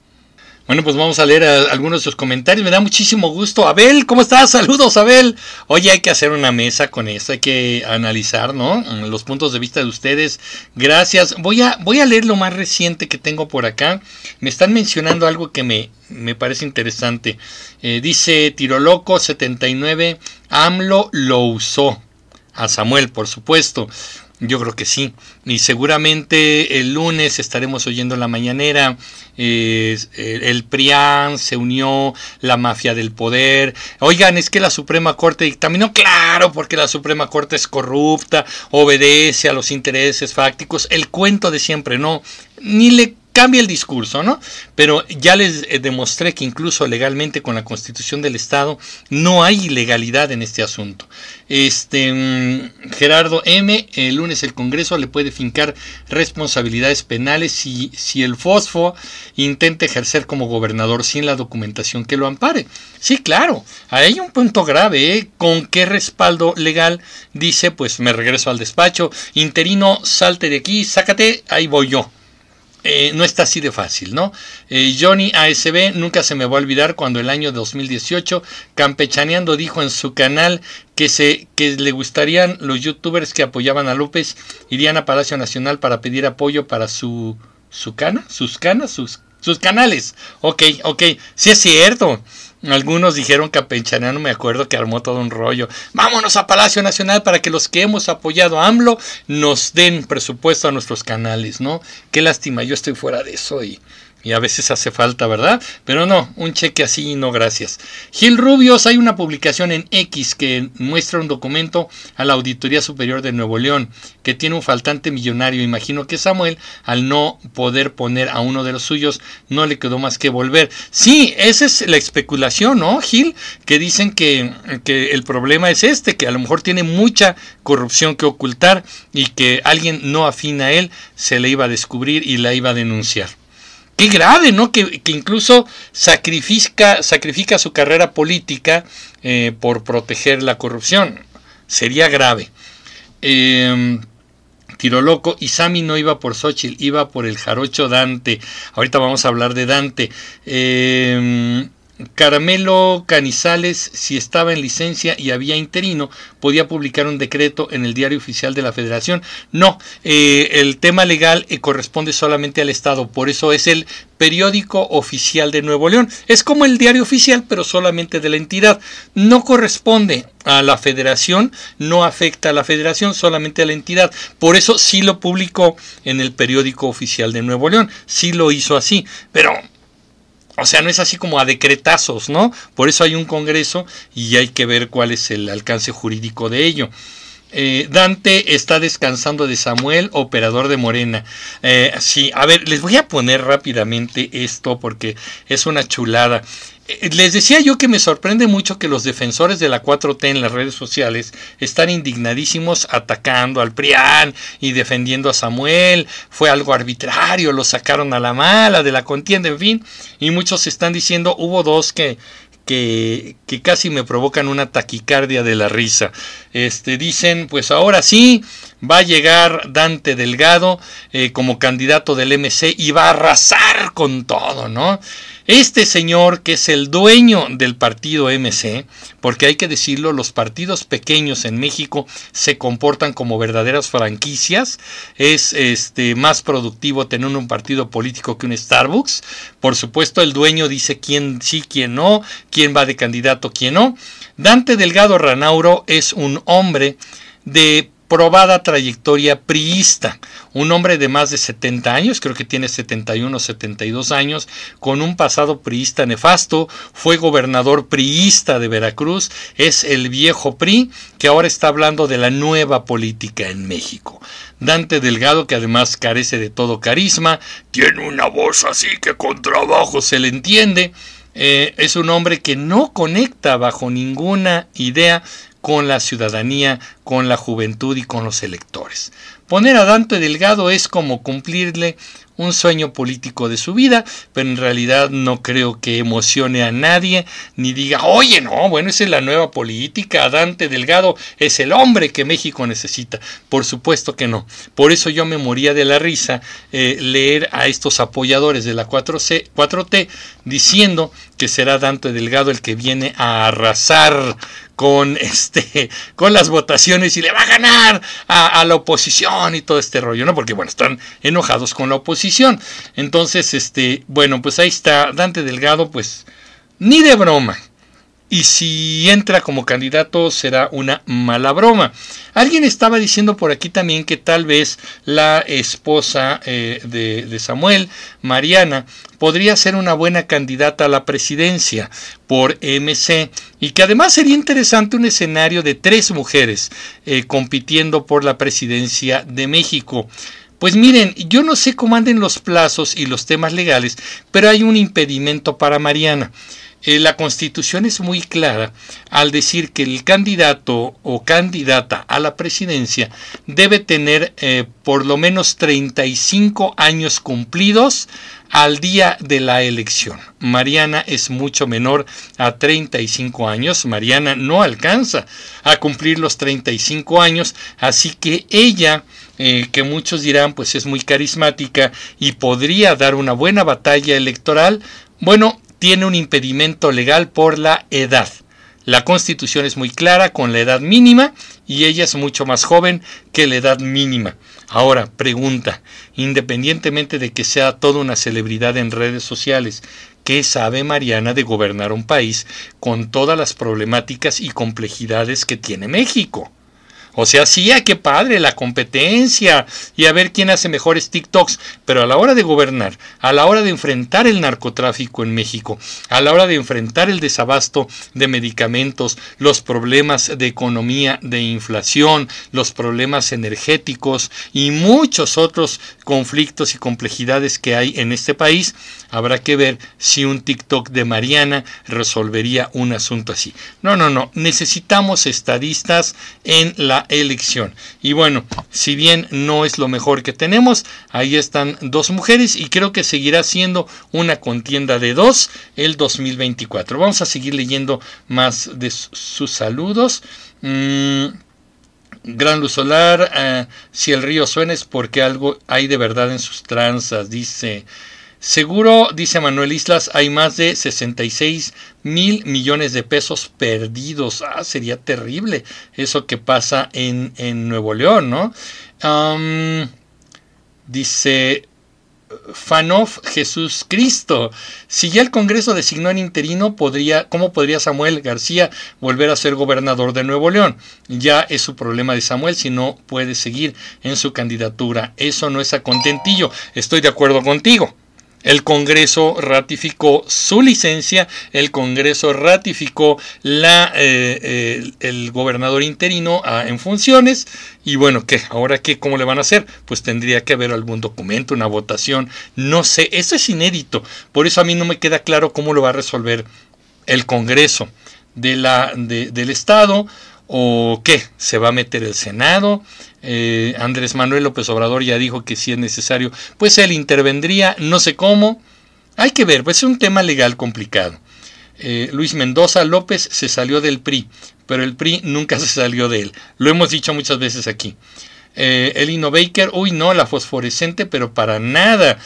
Bueno, pues vamos a leer algunos de sus comentarios. Me da muchísimo gusto. Abel, ¿cómo estás? Saludos, Abel. Oye, hay que hacer una mesa con esto, hay que analizar, ¿no? Los puntos de vista de ustedes. Gracias. Voy a, voy a leer lo más reciente que tengo por acá. Me están mencionando algo que me, me parece interesante. Eh, dice Tiroloco 79, AMLO lo usó a Samuel, por supuesto. Yo creo que sí. Y seguramente el lunes estaremos oyendo la mañanera. el PRIAN se unió, la mafia del poder. Oigan, es que la Suprema Corte dictaminó. Claro, porque la Suprema Corte es corrupta, obedece a los intereses fácticos. El cuento de siempre, no. Ni le cambia el discurso, ¿no? Pero ya les eh, demostré que incluso legalmente con la Constitución del Estado no hay ilegalidad en este asunto. Este mm, Gerardo M, el lunes el Congreso le puede fincar responsabilidades penales si, si el Fosfo intenta ejercer como gobernador sin la documentación que lo ampare. Sí, claro, hay un punto grave, ¿eh? ¿Con qué respaldo legal? Dice, pues me regreso al despacho, interino, salte de aquí, sácate, ahí voy yo. Eh, no está así de fácil, ¿no? Eh, Johnny ASB nunca se me va a olvidar cuando el año 2018 Campechaneando dijo en su canal que, se, que le gustarían los youtubers que apoyaban a López irían a Palacio Nacional para pedir apoyo para su, su cana, sus canas, sus, sus canales. Ok, ok, sí es cierto. Algunos dijeron que a no me acuerdo que armó todo un rollo. Vámonos a Palacio Nacional para que los que hemos apoyado a AMLO nos den presupuesto a nuestros canales, ¿no? Qué lástima, yo estoy fuera de eso y y a veces hace falta, ¿verdad? Pero no, un cheque así no gracias. Gil Rubios, hay una publicación en X que muestra un documento a la Auditoría Superior de Nuevo León que tiene un faltante millonario. Imagino que Samuel, al no poder poner a uno de los suyos, no le quedó más que volver. Sí, esa es la especulación, ¿no, Gil? Que dicen que, que el problema es este, que a lo mejor tiene mucha corrupción que ocultar y que alguien no afín a él se le iba a descubrir y la iba a denunciar. Qué grave, ¿no? Que, incluso sacrifica, sacrifica su carrera política eh, por proteger la corrupción. Sería grave. Eh, tiro loco y Sammy no iba por Xochitl, iba por el jarocho Dante. Ahorita vamos a hablar de Dante. Eh, Caramelo Canizales, si estaba en licencia y había interino, podía publicar un decreto en el diario oficial de la Federación. No, eh, el tema legal eh, corresponde solamente al Estado, por eso es el periódico oficial de Nuevo León. Es como el diario oficial, pero solamente de la entidad. No corresponde a la federación, no afecta a la federación, solamente a la entidad. Por eso sí lo publicó en el periódico oficial de Nuevo León, sí lo hizo así, pero o sea, no es así como a decretazos, ¿no? Por eso hay un Congreso y hay que ver cuál es el alcance jurídico de ello. Eh, Dante está descansando de Samuel, operador de Morena. Eh, sí, a ver, les voy a poner rápidamente esto porque es una chulada. Eh, les decía yo que me sorprende mucho que los defensores de la 4T en las redes sociales están indignadísimos atacando al PRIAN y defendiendo a Samuel. Fue algo arbitrario, lo sacaron a la mala de la contienda, en fin. Y muchos están diciendo, hubo dos que, que, que, casi me provocan una taquicardia de la risa. Este, dicen, pues ahora sí, va a llegar Dante Delgado eh, como candidato del MC y va a arrasar con todo, ¿no? Este señor, que es el dueño del partido MC, porque hay que decirlo, los partidos pequeños en México se comportan como verdaderas franquicias, es este, más productivo tener un partido político que un Starbucks. Por supuesto, el dueño dice quién sí, quién no, quién va de candidato, quién no. Dante Delgado Ranauro es un hombre de probada trayectoria priista, un hombre de más de 70 años, creo que tiene 71 o 72 años, con un pasado priista nefasto, fue gobernador priista de Veracruz, es el viejo PRI que ahora está hablando de la nueva política en México. Dante Delgado, que además carece de todo carisma, tiene una voz así que con trabajo se le entiende, eh, es un hombre que no conecta bajo ninguna idea con la ciudadanía, con la juventud y con los electores. Poner a Dante Delgado es como cumplirle un sueño político de su vida, pero en realidad no creo que emocione a nadie, ni diga, oye, no, bueno, esa es la nueva política, Dante Delgado es el hombre que México necesita. Por supuesto que no. Por eso yo me moría de la risa eh, leer a estos apoyadores de la 4C, 4T diciendo que será Dante Delgado el que viene a arrasar con este con las votaciones y le va a ganar a, a, la oposición y todo este rollo, ¿no? Porque bueno, están enojados con la oposición. Entonces, este, bueno, pues ahí está Dante Delgado, pues ni de broma. Y si entra como candidato será una mala broma. Alguien estaba diciendo por aquí también que tal vez la esposa eh, de, Samuel, Mariana, podría ser una buena candidata a la presidencia por MC y que además sería interesante un escenario de tres mujeres eh, compitiendo por la presidencia de México. Pues miren, yo no sé cómo anden los plazos y los temas legales, pero hay un impedimento para Mariana. Eh, la Constitución es muy clara al decir que el candidato o candidata a la presidencia debe tener eh, por lo menos 35 años cumplidos al día de la elección. Mariana es mucho menor a 35 años. Mariana no alcanza a cumplir los 35 años, así que ella, eh, que muchos dirán pues es muy carismática y podría dar una buena batalla electoral, bueno, tiene un impedimento legal por la edad. La constitución es muy clara con la edad mínima y ella es mucho más joven que la edad mínima. Ahora, pregunta, independientemente de que sea toda una celebridad en redes sociales, ¿qué sabe Mariana de gobernar un país con todas las problemáticas y complejidades que tiene México? O sea, sí, a qué padre, la competencia y a ver quién hace mejores TikToks, pero a la hora de gobernar, a la hora de enfrentar el narcotráfico en México, a la hora de enfrentar el desabasto de medicamentos, los problemas de economía, de inflación, los problemas energéticos y muchos otros conflictos y complejidades que hay en este país, habrá que ver si un TikTok de Mariana resolvería un asunto así. No, no, no, necesitamos estadistas en la elección. Y bueno, si bien no es lo mejor que tenemos, ahí están dos mujeres y creo que seguirá siendo una contienda de dos el 2024. Vamos a seguir leyendo más de sus saludos. Mm, Gran luz solar, eh, si el río suena es porque algo hay de verdad en sus tranzas, dice. Seguro, dice Manuel Islas, hay más de 66 mil millones de pesos perdidos. Ah, sería terrible eso que pasa en, Nuevo León, ¿no? dice Fanof Jesús Cristo. Si ya el Congreso designó en interino, podría, ¿cómo podría Samuel García volver a ser gobernador de Nuevo León? Ya es su problema de Samuel si no puede seguir en su candidatura. Eso no es a contentillo. Estoy de acuerdo contigo. El Congreso ratificó su licencia, el Congreso ratificó la, eh, el gobernador interino ah, en funciones y bueno, ¿qué? ¿Ahora qué? ¿Cómo le van a hacer? Pues tendría que haber algún documento, una votación, no sé, eso es inédito, por eso a mí no me queda claro cómo lo va a resolver el Congreso de la, del Estado o qué, se va a meter el Senado, eh, Andrés Manuel López Obrador ya dijo que si es necesario, pues él intervendría, no sé cómo. Hay que ver, pues es un tema legal complicado. Eh, Luis Mendoza López se salió del PRI, pero el PRI nunca se salió de él. Lo hemos dicho muchas veces aquí. Eh, Elino Baker, uy no, la fosforescente, pero para nada.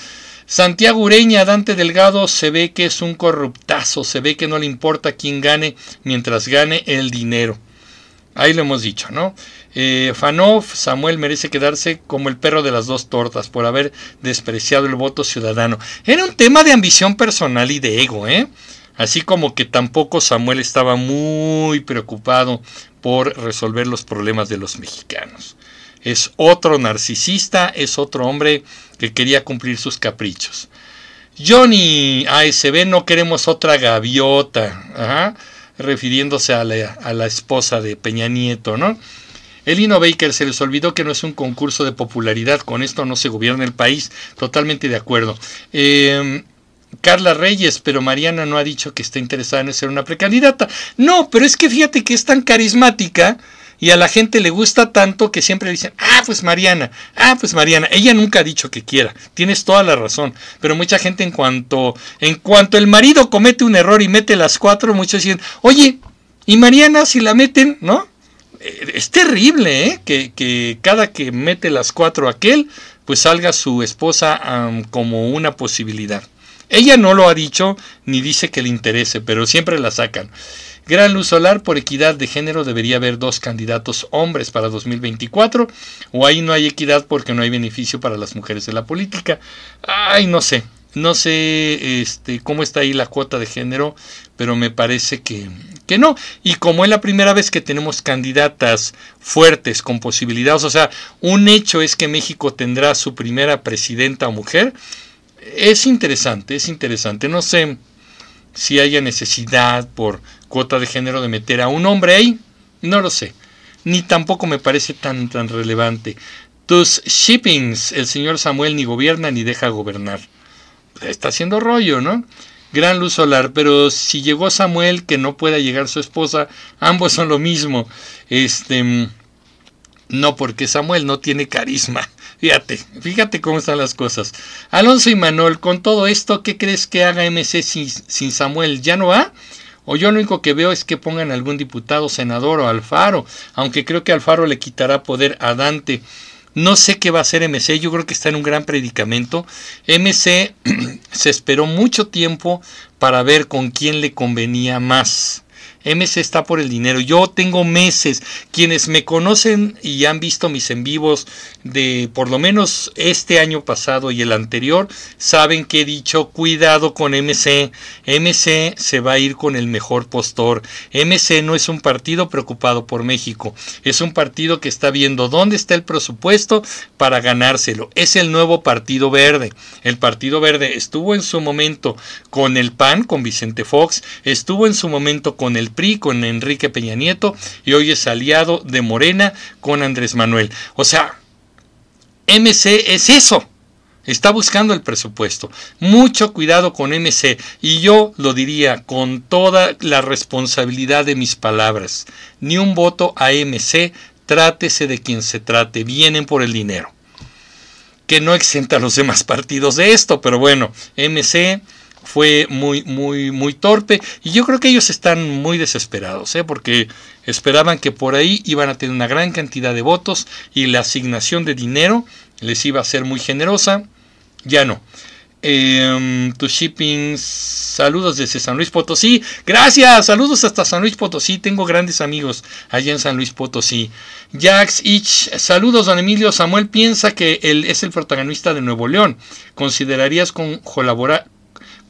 Santiago Ureña, Dante Delgado, se ve que es un corruptazo, se ve que no le importa quién gane mientras gane el dinero. Ahí lo hemos dicho, ¿no? Eh, Fanov, Samuel merece quedarse como el perro de las dos tortas por haber despreciado el voto ciudadano. Era un tema de ambición personal y de ego, ¿eh? Así como que tampoco Samuel estaba muy preocupado por resolver los problemas de los mexicanos. Es otro narcisista, es otro hombre que quería cumplir sus caprichos. Johnny ASB, no queremos otra gaviota. Ajá refiriéndose a la, a la, esposa de Peña Nieto, ¿no? Elino Baker se les olvidó que no es un concurso de popularidad, con esto no se gobierna el país, totalmente de acuerdo. Em, Carla Reyes, pero Mariana no ha dicho que está interesada en ser una precandidata. No, pero es que fíjate que es tan carismática y a la gente le gusta tanto que siempre dicen, ah, pues Mariana, ah, pues Mariana. Ella nunca ha dicho que quiera, tienes toda la razón, pero mucha gente en cuanto, en cuanto el marido comete un error y mete las cuatro, muchos dicen, oye, ¿y Mariana si la meten, no? Eh, es terrible, ¿eh? Que, que cada que mete las cuatro aquel, pues salga su esposa como una posibilidad. Ella no lo ha dicho ni dice que le interese, pero siempre la sacan. Gran Luz Solar, por equidad de género debería haber dos candidatos hombres para 2024, o ahí no hay equidad porque no hay beneficio para las mujeres de la política. Ay, no sé, no sé este, cómo está ahí la cuota de género, pero me parece que, que no. Y como es la primera vez que tenemos candidatas fuertes con posibilidades, o sea, un hecho es que México tendrá su primera presidenta mujer, es interesante, es interesante. No sé si haya necesidad por cuota de género de meter a un hombre ahí, no lo sé. Ni tampoco me parece tan, tan relevante. Tus shippings, el señor Samuel ni gobierna ni deja gobernar. Está haciendo rollo, ¿no? Gran luz solar, pero si llegó Samuel, que no pueda llegar su esposa, ambos son lo mismo. Este. No, porque Samuel no tiene carisma. Fíjate, fíjate cómo están las cosas. Alonso y Manuel, con todo esto, ¿qué crees que haga MC sin, sin Samuel? ¿Ya no va? O yo lo único que veo es que pongan algún diputado, senador o Alfaro, aunque creo que Alfaro le quitará poder a Dante. No sé qué va a hacer MC, yo creo que está en un gran predicamento. MC se esperó mucho tiempo para ver con quién le convenía más. MC está por el dinero. Yo tengo meses. Quienes me conocen y han visto mis en vivos de por lo menos este año pasado y el anterior, saben que he dicho cuidado con MC. MC se va a ir con el mejor postor. MC no es un partido preocupado por México. Es un partido que está viendo dónde está el presupuesto para ganárselo. Es el nuevo Partido Verde. El Partido Verde estuvo en su momento con el PAN, con Vicente Fox, estuvo en su momento con el PRI con Enrique Peña Nieto y hoy es aliado de Morena con Andrés Manuel. O sea, MC es eso. Está buscando el presupuesto. Mucho cuidado con MC. Y yo lo diría con toda la responsabilidad de mis palabras. Ni un voto a MC trátese de quien se trate, vienen por el dinero. Que no exenta a los demás partidos de esto, pero bueno, MC fue muy, muy, muy torpe. Y yo creo que ellos están muy desesperados, ¿eh? porque esperaban que por ahí iban a tener una gran cantidad de votos y la asignación de dinero les iba a ser muy generosa. Ya no. Eh, tu shipping, saludos desde San Luis Potosí. Gracias, saludos hasta San Luis Potosí. Tengo grandes amigos allá en San Luis Potosí. Jax Ich, saludos, don Emilio. Samuel piensa que él es el protagonista de Nuevo León. ¿Considerarías con colaborar?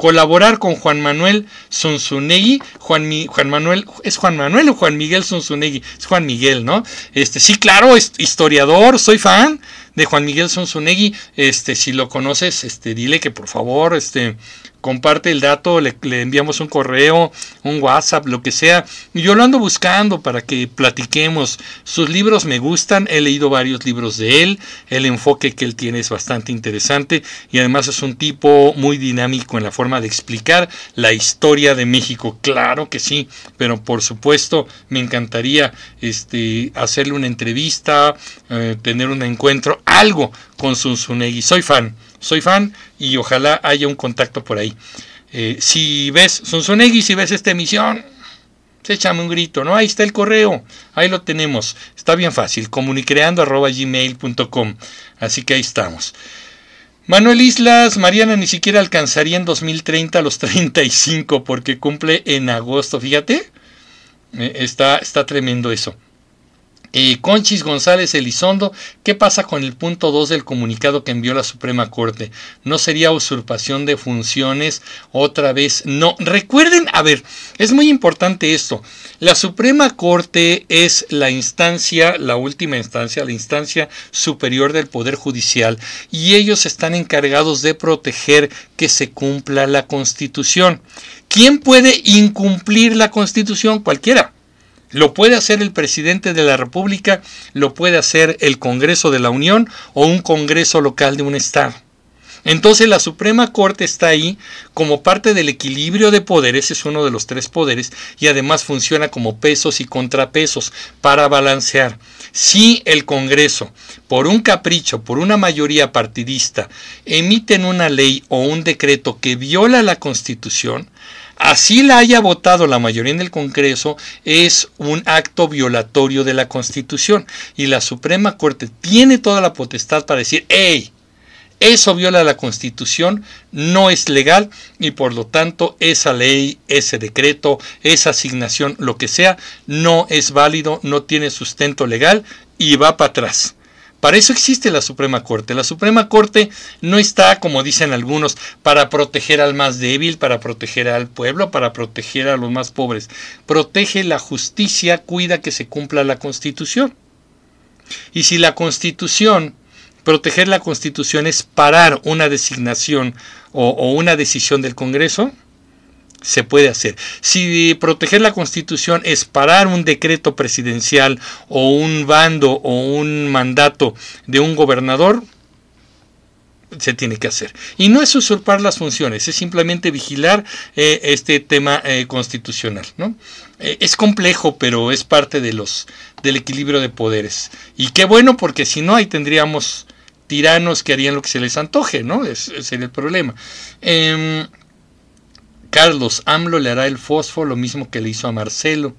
Colaborar con Juan Manuel Sonsunegui. Juan, Juan Manuel, ¿es Juan Manuel o Juan Miguel Sonsunegui? Es Juan Miguel, ¿no? Este, sí, claro, historiador, soy fan de Juan Miguel Sonsunegui. Este, si lo conoces, este, dile que por favor, este, comparte el dato, le, enviamos un correo, un WhatsApp, lo que sea. Yo lo ando buscando para que platiquemos. Sus libros me gustan, he leído varios libros de él, el enfoque que él tiene es bastante interesante y además es un tipo muy dinámico en la forma de explicar la historia de México. Claro que sí, pero por supuesto me encantaría este, hacerle una entrevista, eh, tener un encuentro, algo con Sunsunegui. Soy fan soy fan y ojalá haya un contacto por ahí. Eh, si ves Sonsonegui, si ves esta emisión, échame un grito, ¿no? Ahí está el correo, ahí lo tenemos. Está bien fácil, comunicreando.gmail.com. Así que ahí estamos. Manuel Islas, Mariana ni siquiera alcanzaría en 2030 los 35 porque cumple en agosto, fíjate. Eh, está, está tremendo eso. Eh, Conchis González Elizondo, ¿qué pasa con el punto 2 del comunicado que envió la Suprema Corte? ¿No sería usurpación de funciones otra vez? No, recuerden, a ver, es muy importante esto. La Suprema Corte es la instancia, la última instancia, la instancia superior del Poder Judicial y ellos están encargados de proteger que se cumpla la Constitución. ¿Quién puede incumplir la Constitución? Cualquiera. Lo puede hacer el presidente de la República, lo puede hacer el Congreso de la Unión o un Congreso local de un Estado. Entonces la Suprema Corte está ahí como parte del equilibrio de poderes, es uno de los tres poderes, y además funciona como pesos y contrapesos para balancear. Si el Congreso, por un capricho, por una mayoría partidista, emiten una ley o un decreto que viola la Constitución, así la haya votado la mayoría en el Congreso, es un acto violatorio de la Constitución. Y la Suprema Corte tiene toda la potestad para decir, hey, eso viola la Constitución, no es legal y por lo tanto esa ley, ese decreto, esa asignación, lo que sea, no es válido, no tiene sustento legal y va para atrás. Para eso existe la Suprema Corte. La Suprema Corte no está, como dicen algunos, para proteger al más débil, para proteger al pueblo, para proteger a los más pobres. Protege la justicia, cuida que se cumpla la Constitución. Y si la Constitución, proteger la Constitución es parar una designación o, una decisión del Congreso, se puede hacer. Si proteger la constitución es parar un decreto presidencial o un bando o un mandato de un gobernador, se tiene que hacer. Y no es usurpar las funciones, es simplemente vigilar eh, este tema eh, constitucional. ¿no? Eh, es complejo, pero es parte de los, del equilibrio de poderes. Y qué bueno, porque si no, ahí tendríamos tiranos que harían lo que se les antoje, ¿no? Ese sería el problema. Carlos AMLO le hará el fósforo lo mismo que le hizo a Marcelo.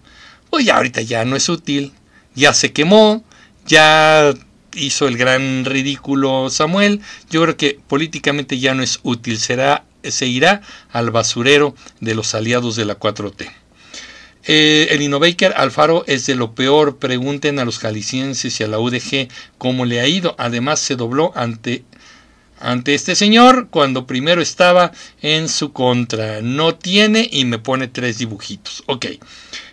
Pues ya ahorita ya no es útil, ya se quemó, ya hizo el gran ridículo Samuel. Yo creo que políticamente ya no es útil, será, se irá al basurero de los aliados de la 4T. Eh, el Innovaker Alfaro es de lo peor. Pregunten a los jaliscienses y a la UDG cómo le ha ido. Además, se dobló ante ante este señor cuando primero estaba en su contra. No tiene y me pone tres dibujitos. Ok.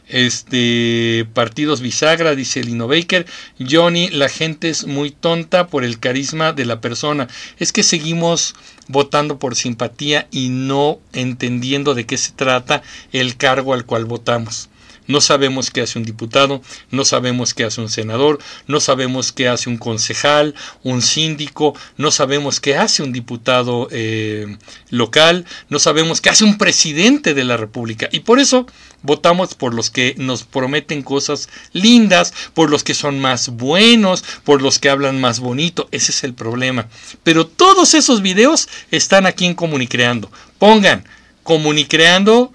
Este partidos bisagra, dice Lino Baker. Johnny, la gente es muy tonta por el carisma de la persona. Es que seguimos votando por simpatía y no entendiendo de qué se trata el cargo al cual votamos. No sabemos qué hace un diputado, no sabemos qué hace un senador, no sabemos qué hace un concejal, un síndico, no sabemos qué hace un diputado eh, local, no sabemos qué hace un presidente de la República. Y por eso votamos por los que nos prometen cosas lindas, por los que son más buenos, por los que hablan más bonito. Ese es el problema. Pero todos esos videos están aquí en Comunicreando. Pongan Comunicreando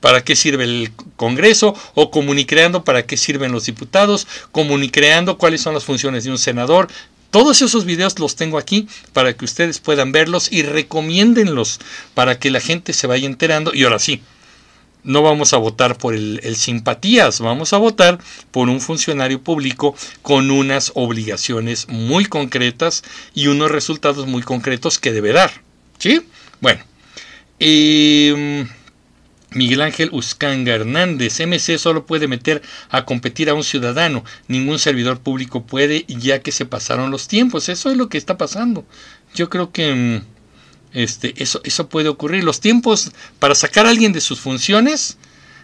para qué sirve el Congreso o comunicreando para qué sirven los diputados, comunicreando cuáles son las funciones de un senador. Todos esos videos los tengo aquí para que ustedes puedan verlos y recomiéndenlos para que la gente se vaya enterando. Y ahora sí, no vamos a votar por el, simpatías, vamos a votar por un funcionario público con unas obligaciones muy concretas y unos resultados muy concretos que debe dar. ¿Sí? Bueno. Eh, Miguel Ángel Uscanga Hernández, MC solo puede meter a competir a un ciudadano, ningún servidor público puede, ya que se pasaron los tiempos. Eso es lo que está pasando. Yo creo que mm, este, eso, eso puede ocurrir. Los tiempos para sacar a alguien de sus funciones,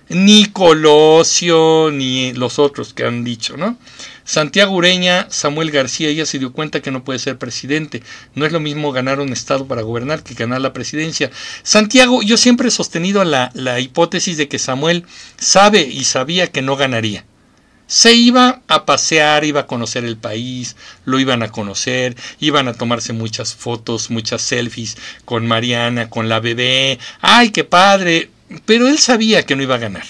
ni Colosio, ni los otros que han dicho, ¿no? Santiago Ureña, Samuel García ya se dio cuenta que no puede ser presidente. No es lo mismo ganar un estado para gobernar que ganar la presidencia. Santiago, yo siempre he sostenido la, la hipótesis de que Samuel sabe y sabía que no ganaría. Se iba a pasear, iba a conocer el país, lo iban a conocer, iban a tomarse muchas fotos, muchas selfies con Mariana, con la bebé. ¡Ay, qué padre! Pero él sabía que no iba a ganar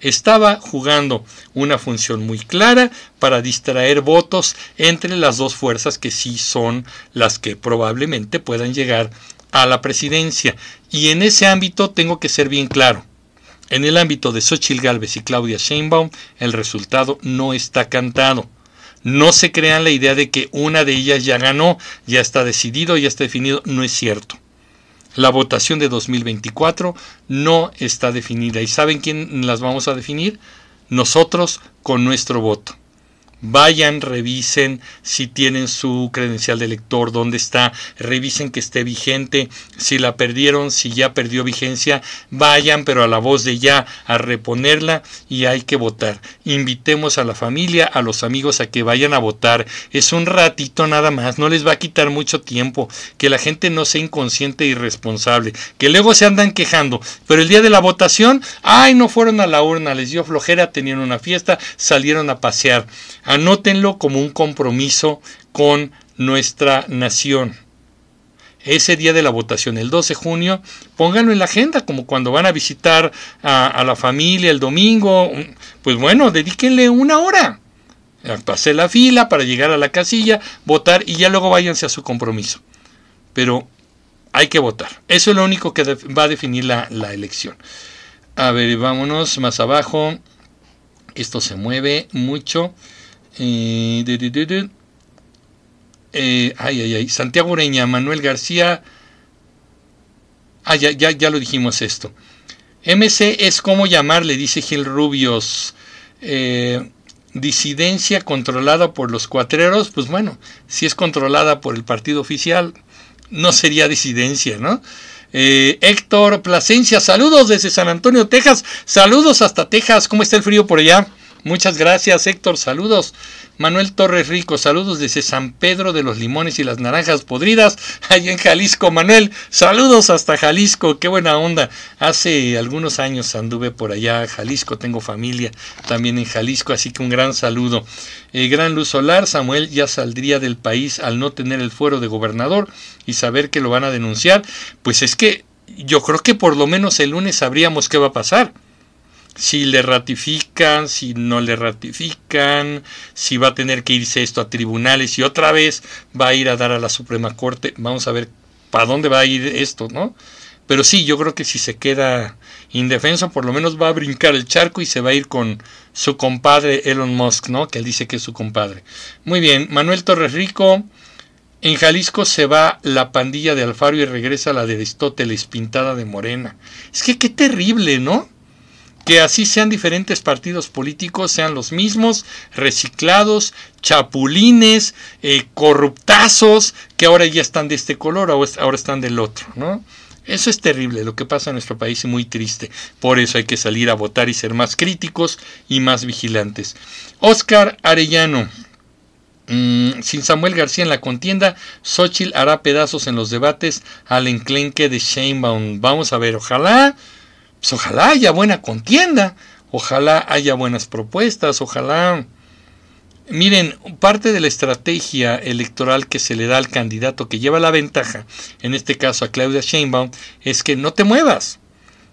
estaba jugando una función muy clara para distraer votos entre las dos fuerzas que sí son las que probablemente puedan llegar a la presidencia. Y en ese ámbito tengo que ser bien claro. En el ámbito de Xochitl Gálvez y Claudia Sheinbaum, el resultado no está cantado. No se crean la idea de que una de ellas ya ganó, ya está decidido, ya está definido. No es cierto. La votación de 2024 no está definida. ¿Y saben quién las vamos a definir? Nosotros con nuestro voto. Vayan, revisen si tienen su credencial de lector, dónde está, revisen que esté vigente, si la perdieron, si ya perdió vigencia, vayan, pero a la voz de ya, a reponerla y hay que votar. Invitemos a la familia, a los amigos a que vayan a votar. Es un ratito nada más, no les va a quitar mucho tiempo, que la gente no sea inconsciente e irresponsable, que luego se andan quejando, pero el día de la votación, ay, no fueron a la urna, les dio flojera, tenían una fiesta, salieron a pasear Anótenlo como un compromiso con nuestra nación. Ese día de la votación, el 12 de junio, pónganlo en la agenda, como cuando van a visitar a, la familia el domingo. Pues bueno, dedíquenle una hora. Pasé la fila para llegar a la casilla, votar y ya luego váyanse a su compromiso. Pero hay que votar. Eso es lo único que va a definir la, la elección. A ver, vámonos más abajo. Esto se mueve mucho. Eh, eh, ay, ay, ay. Santiago Ureña, Manuel García. Ah, ya, ya, ya lo dijimos esto. MC es como llamarle, dice Gil Rubios. Eh, disidencia controlada por los cuatreros, pues bueno, si es controlada por el partido oficial, no sería disidencia, ¿no? Héctor Plasencia, saludos desde San Antonio, Texas, saludos hasta Texas, ¿cómo está el frío por allá? Muchas gracias, Héctor. Saludos. Manuel Torres Rico, saludos desde San Pedro de los Limones y las Naranjas Podridas, allá en Jalisco. Manuel, saludos hasta Jalisco, qué buena onda. Hace algunos años anduve por allá, Jalisco, tengo familia también en Jalisco, así que un gran saludo. Eh, gran luz solar, Samuel ya saldría del país al no tener el fuero de gobernador y saber que lo van a denunciar. Pues es que yo creo que por lo menos el lunes sabríamos qué va a pasar si le ratifican, si no le ratifican, si va a tener que irse esto a tribunales y otra vez va a ir a dar a la Suprema Corte. Vamos a ver para dónde va a ir esto, ¿no? Pero sí, yo creo que si se queda indefenso, por lo menos va a brincar el charco y se va a ir con su compadre Elon Musk, ¿no? Que él dice que es su compadre. Muy bien, Manuel Torres Rico. En Jalisco se va la pandilla de Alfaro y regresa la de Aristóteles pintada de morena. Es que qué terrible, ¿no? Que así sean diferentes partidos políticos, sean los mismos, reciclados, chapulines, eh, corruptazos, que ahora ya están de este color, ahora están del otro, ¿no? Eso es terrible, lo que pasa en nuestro país es muy triste. Por eso hay que salir a votar y ser más críticos y más vigilantes. Oscar Arellano. Mm, sin Samuel García en la contienda, Xochitl hará pedazos en los debates al enclenque de Sheinbaum. Vamos a ver, ojalá, pues ojalá haya buena contienda, ojalá haya buenas propuestas, ojalá Miren, parte de la estrategia electoral que se le da al candidato que lleva la ventaja, en este caso a Claudia Sheinbaum, es que no te muevas.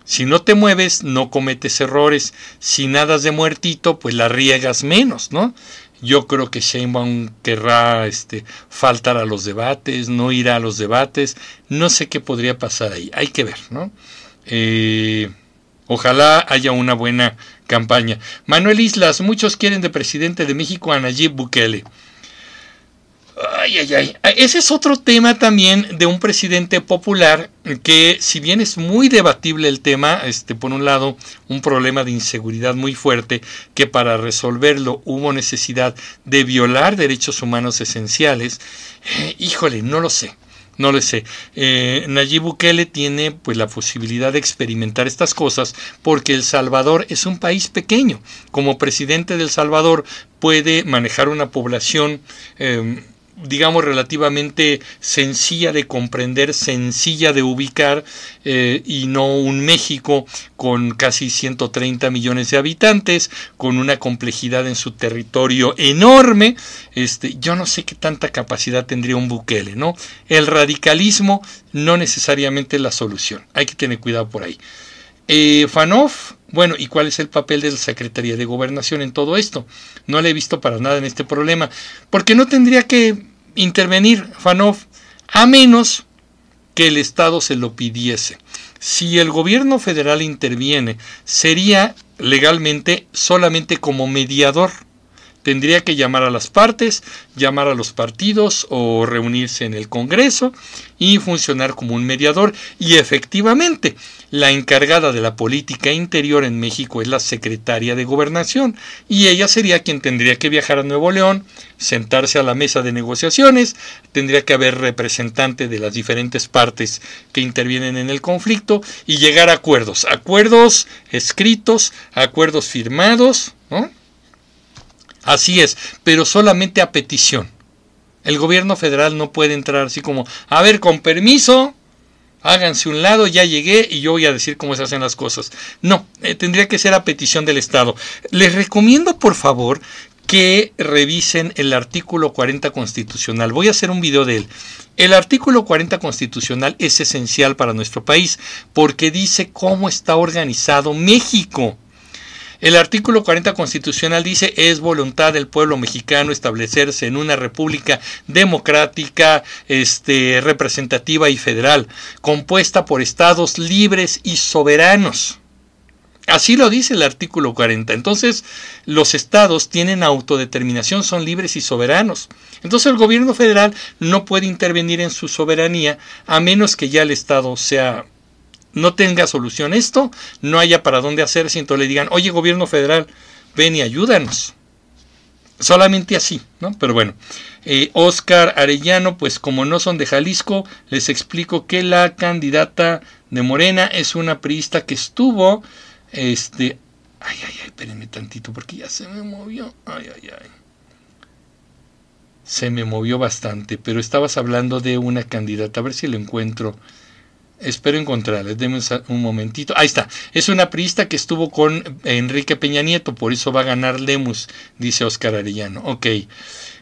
Si no te mueves, no cometes errores. Si nadas de muertito, pues la riegas menos, ¿no? Yo creo que Sheinbaum querrá este, faltar a los debates, no irá a los debates. No sé qué podría pasar ahí. Hay que ver, ¿no? Eh, ojalá haya una buena campaña. Manuel Islas, muchos quieren de presidente de México a Nayib Bukele. Ay, ay, ay. Ese es otro tema también de un presidente popular que si bien es muy debatible el tema, este, por un lado, un problema de inseguridad muy fuerte, que para resolverlo hubo necesidad de violar derechos humanos esenciales, eh, híjole, no lo sé. No lo sé. Eh, Nayib Bukele tiene pues la posibilidad de experimentar estas cosas porque El Salvador es un país pequeño. Como presidente del Salvador puede manejar una población eh, digamos, relativamente sencilla de comprender, sencilla de ubicar, eh, y no un México con casi 130 millones de habitantes, con una complejidad en su territorio enorme. Este, yo no sé qué tanta capacidad tendría un Bukele, ¿no? El radicalismo no necesariamente es la solución. Hay que tener cuidado por ahí. Eh, Fanoff, bueno, ¿y cuál es el papel de la Secretaría de Gobernación en todo esto? No le he visto para nada en este problema, porque no tendría que intervenir Fanoff, a menos que el Estado se lo pidiese. Si el gobierno federal interviene, sería legalmente solamente como mediador Tendría que llamar a las partes, llamar a los partidos o reunirse en el Congreso y funcionar como un mediador. Y efectivamente, la encargada de la política interior en México es la secretaria de gobernación y ella sería quien tendría que viajar a Nuevo León, sentarse a la mesa de negociaciones, tendría que haber representante de las diferentes partes que intervienen en el conflicto y llegar a acuerdos, acuerdos escritos, acuerdos firmados, ¿no? Así es, pero solamente a petición. El gobierno federal no puede entrar así como, a ver, con permiso, háganse un lado, ya llegué y yo voy a decir cómo se hacen las cosas. No, eh, tendría que ser a petición del Estado. Les recomiendo, por favor, que revisen el artículo 40 constitucional. Voy a hacer un video de él. El artículo 40 constitucional es esencial para nuestro país porque dice cómo está organizado México. El artículo 40 constitucional dice es voluntad del pueblo mexicano establecerse en una república democrática, este, representativa y federal, compuesta por estados libres y soberanos. Así lo dice el artículo 40. Entonces, los estados tienen autodeterminación, son libres y soberanos. Entonces, el gobierno federal no puede intervenir en su soberanía a menos que ya el estado sea no tenga solución esto, no haya para dónde hacerse, entonces le digan, oye gobierno federal, ven y ayúdanos. Solamente así, ¿no? Pero bueno, eh, Oscar Arellano, pues como no son de Jalisco, les explico que la candidata de Morena es una priista que estuvo, este, ay, ay, ay, espérenme tantito porque ya se me movió, ay, ay, ay. Se me movió bastante, pero estabas hablando de una candidata, a ver si lo encuentro. Espero encontrarles, denme un momentito. Ahí está. Es una priista que estuvo con Enrique Peña Nieto, por eso va a ganar Lemus, dice Oscar Arellano. Ok.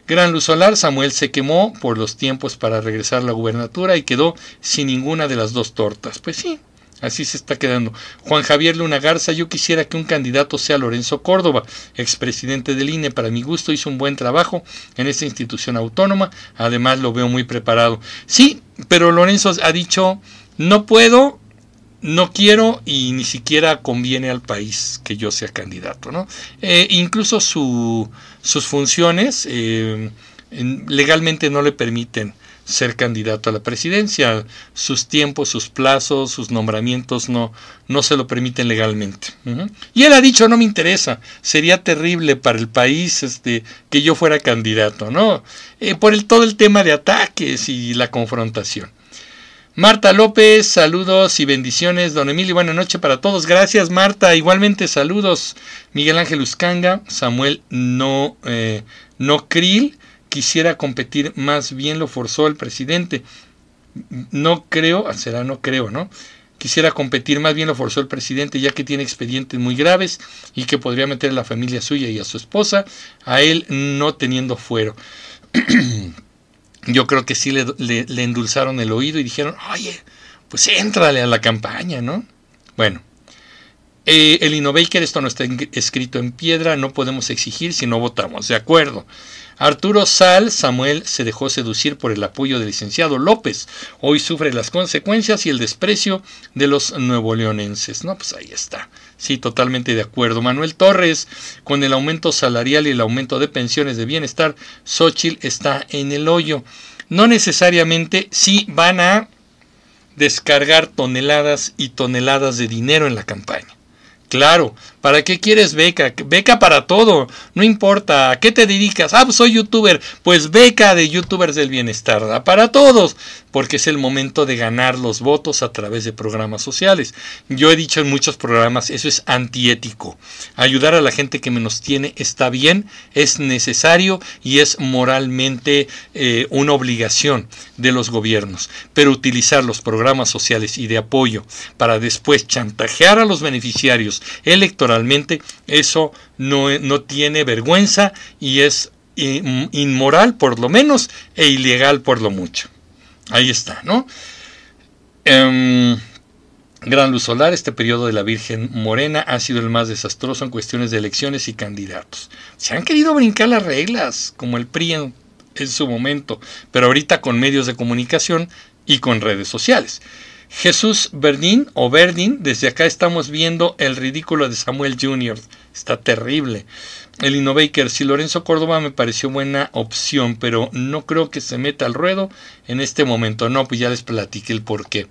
Gran luz solar, Samuel se quemó por los tiempos para regresar a la gubernatura y quedó sin ninguna de las dos tortas. Pues sí, Así se está quedando. Juan Javier Luna Garza, yo quisiera que un candidato sea Lorenzo Córdoba, expresidente del INE. Para mi gusto hizo un buen trabajo en esta institución autónoma. Además lo veo muy preparado. Sí, pero Lorenzo ha dicho no puedo, no quiero y ni siquiera conviene al país que yo sea candidato. ¿no? Eh, incluso sus funciones eh, legalmente no le permiten ser candidato a la presidencia. Sus tiempos, sus plazos, sus nombramientos no, no se lo permiten legalmente. Y él ha dicho, no me interesa, sería terrible para el país este, que yo fuera candidato, ¿no? Eh, por el, todo el tema de ataques y la confrontación. Marta López, saludos y bendiciones. Don Emilio, buena noche para todos. Gracias, Marta. Igualmente, saludos. Miguel Ángel Uscanga, Samuel No, eh, no Krill, quisiera competir, más bien lo forzó el presidente. No creo, ah, será no creo, ¿no? Quisiera competir, más bien lo forzó el presidente, ya que tiene expedientes muy graves y que podría meter a la familia suya y a su esposa, a él no teniendo fuero. Yo creo que sí le, le, endulzaron el oído y dijeron, oye, pues éntrale a la campaña, ¿no? Bueno, eh, el Innovaker, esto no está escrito en piedra, no podemos exigir si no votamos, de acuerdo. Arturo Sal Samuel se dejó seducir por el apoyo del licenciado López. Hoy sufre las consecuencias y el desprecio de los nuevo leonenses. No, pues ahí está. Sí, totalmente de acuerdo. Manuel Torres, con el aumento salarial y el aumento de pensiones de bienestar, Xochitl está en el hoyo. No necesariamente sí van a descargar toneladas y toneladas de dinero en la campaña. Claro, ¿para qué quieres beca? Beca para todo, no importa, ¿a qué te dedicas? Ah, pues soy youtuber, pues beca de youtubers del bienestar, para todos, porque es el momento de ganar los votos a través de programas sociales. Yo he dicho en muchos programas, eso es antiético. Ayudar a la gente que menos tiene está bien, es necesario y es moralmente eh, una obligación de los gobiernos, pero utilizar los programas sociales y de apoyo para después chantajear a los beneficiarios electoralmente, eso no, no tiene vergüenza y es inmoral por lo menos e ilegal por lo mucho. Ahí está, ¿no? Em, gran luz solar, este periodo de la Virgen Morena ha sido el más desastroso en cuestiones de elecciones y candidatos. Se han querido brincar las reglas, como el PRI en su momento, pero ahorita con medios de comunicación y con redes sociales. Jesús Verdín o Verdín, desde acá estamos viendo el ridículo de Samuel Jr. Está terrible. El Innovaker, si Lorenzo Córdoba me pareció buena opción, pero no creo que se meta al ruedo en este momento. No, pues ya les platiqué el porqué.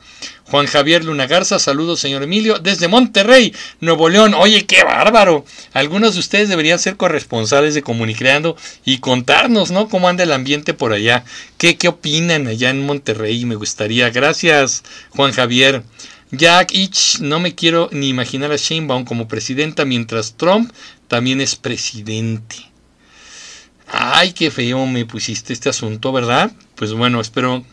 Juan Javier Luna Garza, saludos señor Emilio, desde Monterrey, Nuevo León. Oye, qué bárbaro. Algunos de ustedes deberían ser corresponsales de Comunicreando y contarnos, ¿no? Cómo anda el ambiente por allá. ¿Qué, qué opinan allá en Monterrey? Me gustaría. Gracias, Juan Javier. Jack Ich, no me quiero ni imaginar a Sheinbaum como presidenta mientras Trump también es presidente. Ay, qué feo me pusiste este asunto, ¿verdad? Pues bueno, espero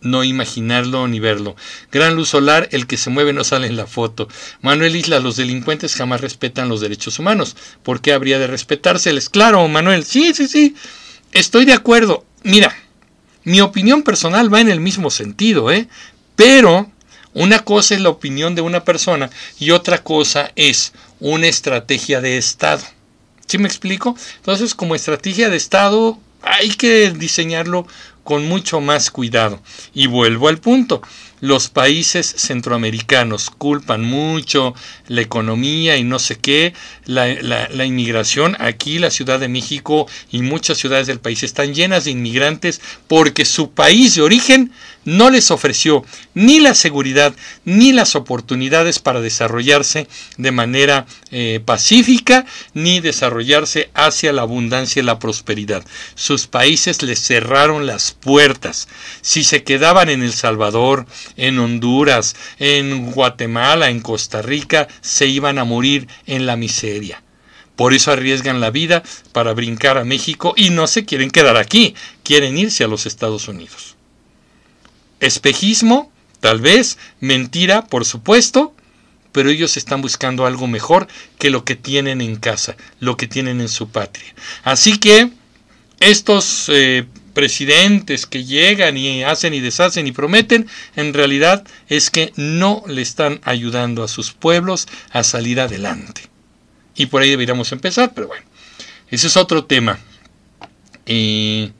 no imaginarlo ni verlo. Gran luz solar, el que se mueve no sale en la foto. Manuel Isla, los delincuentes jamás respetan los derechos humanos. ¿Por qué habría de respetárseles? Claro, Manuel, sí, sí, sí. Estoy de acuerdo. Mira, mi opinión personal va en el mismo sentido, ¿eh? Pero una cosa es la opinión de una persona y otra cosa es una estrategia de Estado. ¿Sí me explico? Entonces, como estrategia de Estado hay que diseñarlo con mucho más cuidado. Y vuelvo al punto. Los países centroamericanos culpan mucho la economía y no sé qué, la, inmigración. Aquí la Ciudad de México y muchas ciudades del país están llenas de inmigrantes porque su país de origen no les ofreció ni la seguridad ni las oportunidades para desarrollarse de manera eh, pacífica ni desarrollarse hacia la abundancia y la prosperidad. Sus países les cerraron las puertas. Si se quedaban en El Salvador, en Honduras, en Guatemala, en Costa Rica, se iban a morir en la miseria. Por eso arriesgan la vida para brincar a México y no se quieren quedar aquí, quieren irse a los Estados Unidos. Espejismo, tal vez, mentira, por supuesto, pero ellos están buscando algo mejor que lo que tienen en casa, lo que tienen en su patria. Así que estos eh, presidentes que llegan y hacen y deshacen y prometen, en realidad es que no le están ayudando a sus pueblos a salir adelante. Y por ahí deberíamos empezar, pero bueno, ese es otro tema. Eh,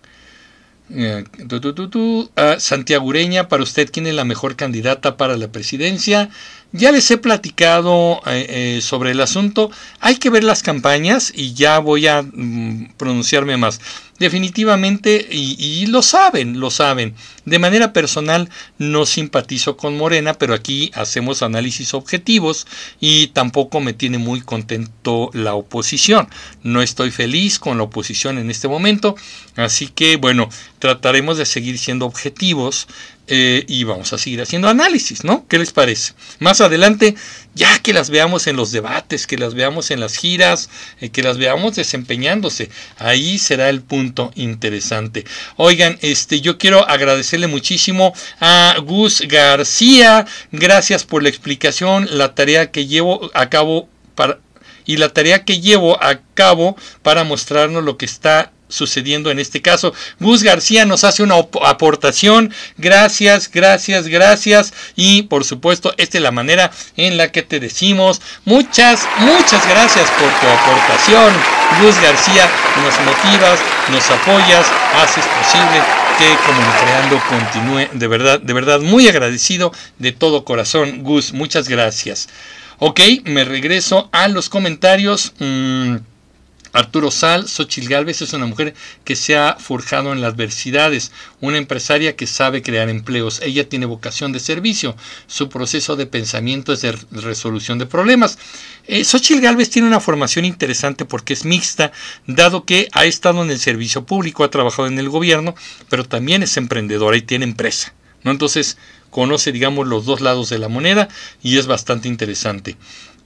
Ureña, para usted, ¿quién es la mejor candidata para la presidencia? Ya les he platicado eh, eh, sobre el asunto. Hay que ver las campañas y ya voy a mm, pronunciarme más. Definitivamente, y, lo saben, lo saben. De manera personal no simpatizo con Morena, pero aquí hacemos análisis objetivos y tampoco me tiene muy contento la oposición. No estoy feliz con la oposición en este momento, así que bueno, trataremos de seguir siendo objetivos eh, y vamos a seguir haciendo análisis, ¿no? ¿Qué les parece? Más adelante, ya que las veamos en los debates, que las veamos en las giras, eh, que las veamos desempeñándose, ahí será el punto interesante. Oigan, este, yo quiero agradecerle muchísimo a Gus García, gracias por la explicación, la tarea que llevo a cabo para y la tarea que llevo a cabo para mostrarnos lo que está sucediendo en este caso. Gus García nos hace una aportación. Gracias, gracias, gracias. Y por supuesto, esta es la manera en la que te decimos muchas, muchas gracias por tu aportación. Gus García, nos motivas, nos apoyas, haces posible que Comunicreando continúe. De verdad, de verdad, muy agradecido de todo corazón. Gus, muchas gracias. Ok, me regreso a los comentarios. Mm, Arturo Sal, Xochil Gálvez es una mujer que se ha forjado en las adversidades, una empresaria que sabe crear empleos. Ella tiene vocación de servicio. Su proceso de pensamiento es de resolución de problemas. Eh, Xochil Gálvez tiene una formación interesante porque es mixta, dado que ha estado en el servicio público, ha trabajado en el gobierno, pero también es emprendedora y tiene empresa. ¿no? Entonces, conoce, digamos, los dos lados de la moneda y es bastante interesante.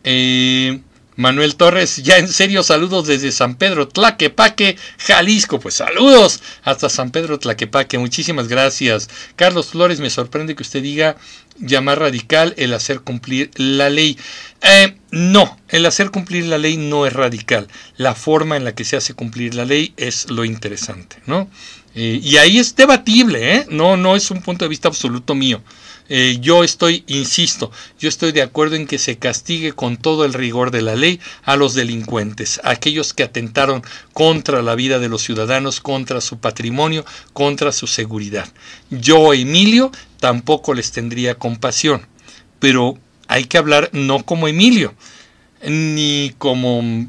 Eh, Manuel Torres, ya en serio, saludos desde San Pedro Tlaquepaque, Jalisco. Pues saludos hasta San Pedro Tlaquepaque, muchísimas gracias. Carlos Flores, me sorprende que usted diga llamar radical el hacer cumplir la ley. Eh, no, el hacer cumplir la ley no es radical. La forma en la que se hace cumplir la ley es lo interesante, ¿no? Eh, y ahí es debatible, ¿eh? No, no es un punto de vista absoluto mío. Eh, yo estoy, insisto, yo estoy de acuerdo en que se castigue con todo el rigor de la ley a los delincuentes, a aquellos que atentaron contra la vida de los ciudadanos, contra su patrimonio, contra su seguridad. Yo, Emilio, tampoco les tendría compasión, pero hay que hablar no como Emilio, ni como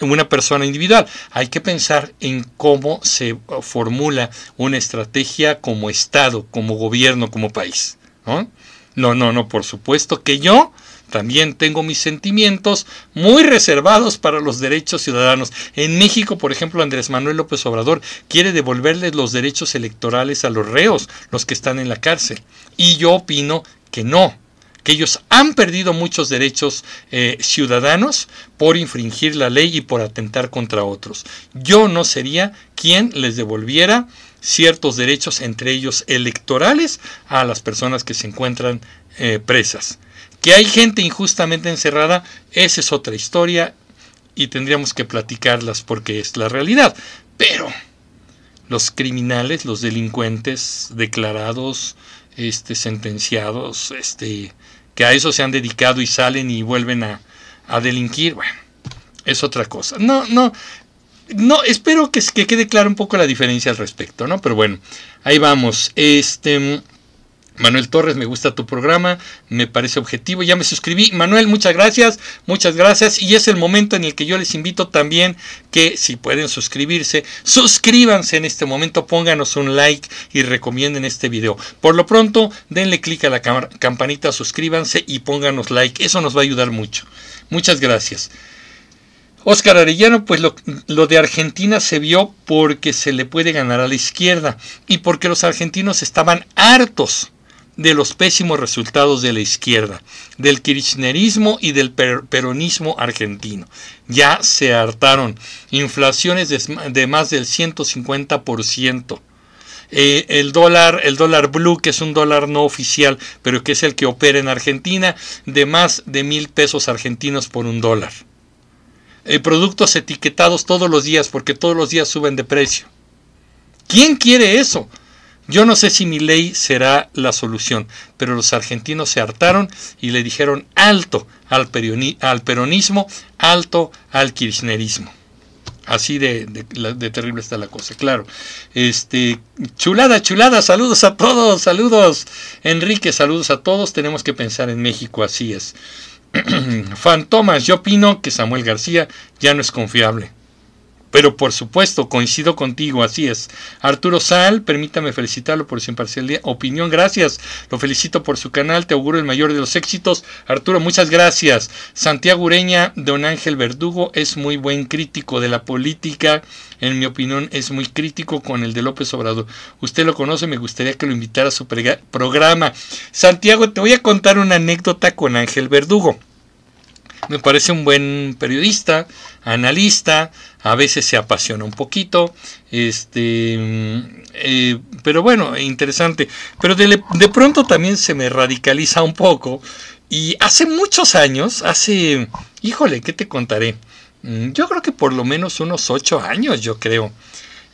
una persona individual. Hay que pensar en cómo se formula una estrategia como Estado, como gobierno, como país. ¿No? No, no, por supuesto que yo también tengo mis sentimientos muy reservados para los derechos ciudadanos. En México, por ejemplo, Andrés Manuel López Obrador quiere devolverles los derechos electorales a los reos, los que están en la cárcel. Y yo opino que no, que ellos han perdido muchos derechos eh, ciudadanos por infringir la ley y por atentar contra otros. Yo no sería quien les devolviera ciertos derechos, entre ellos electorales, a las personas que se encuentran eh, presas. Que hay gente injustamente encerrada, esa es otra historia y tendríamos que platicarlas porque es la realidad. Pero los criminales, los delincuentes declarados, este, sentenciados, este, que a eso se han dedicado y salen y vuelven a, a delinquir, bueno, es otra cosa. No, no, no, espero que, que, quede clara un poco la diferencia al respecto, ¿no? Pero bueno, ahí vamos. Este. Manuel Torres, me gusta tu programa, me parece objetivo, ya me suscribí. Manuel, muchas gracias, muchas gracias. Y es el momento en el que yo les invito también que si pueden suscribirse, suscríbanse en este momento, pónganos un like y recomienden este video. Por lo pronto, denle clic a la campanita, suscríbanse y pónganos like, eso nos va a ayudar mucho. Muchas gracias. Oscar Arellano, pues lo, de Argentina se vio porque se le puede ganar a la izquierda y porque los argentinos estaban hartos de los pésimos resultados de la izquierda, del kirchnerismo y del peronismo argentino. Ya se hartaron. Inflaciones de, más del 150%. Eh, el dólar, el dólar blue, que es un dólar no oficial, pero que es el que opera en Argentina, de más de mil pesos argentinos por un dólar. Eh, productos etiquetados todos los días porque todos los días suben de precio. ¿Quién quiere eso? Yo no sé si mi ley será la solución, pero los argentinos se hartaron y le dijeron alto al, peronismo, alto al kirchnerismo. Así de, de, terrible está la cosa, claro. Este, chulada, chulada, saludos a todos, saludos. Enrique, saludos a todos. Tenemos que pensar en México, así es. Fantomas, yo opino que Samuel García ya no es confiable. Pero por supuesto, coincido contigo, así es. Arturo Sal, permítame felicitarlo por su imparcial opinión, gracias. Lo felicito por su canal, te auguro el mayor de los éxitos. Arturo, muchas gracias. Santiago Ureña, don Ángel Verdugo, es muy buen crítico de la política, en mi opinión es muy crítico con el de López Obrador. Usted lo conoce, me gustaría que lo invitara a su programa. Santiago, te voy a contar una anécdota con Ángel Verdugo. Me parece un buen periodista, analista, a veces se apasiona un poquito, este, eh, pero bueno, interesante. Pero de, de pronto también se me radicaliza un poco. Y hace muchos años, hace, híjole, ¿qué te contaré? Mm, yo creo que por lo menos unos ocho años, yo creo.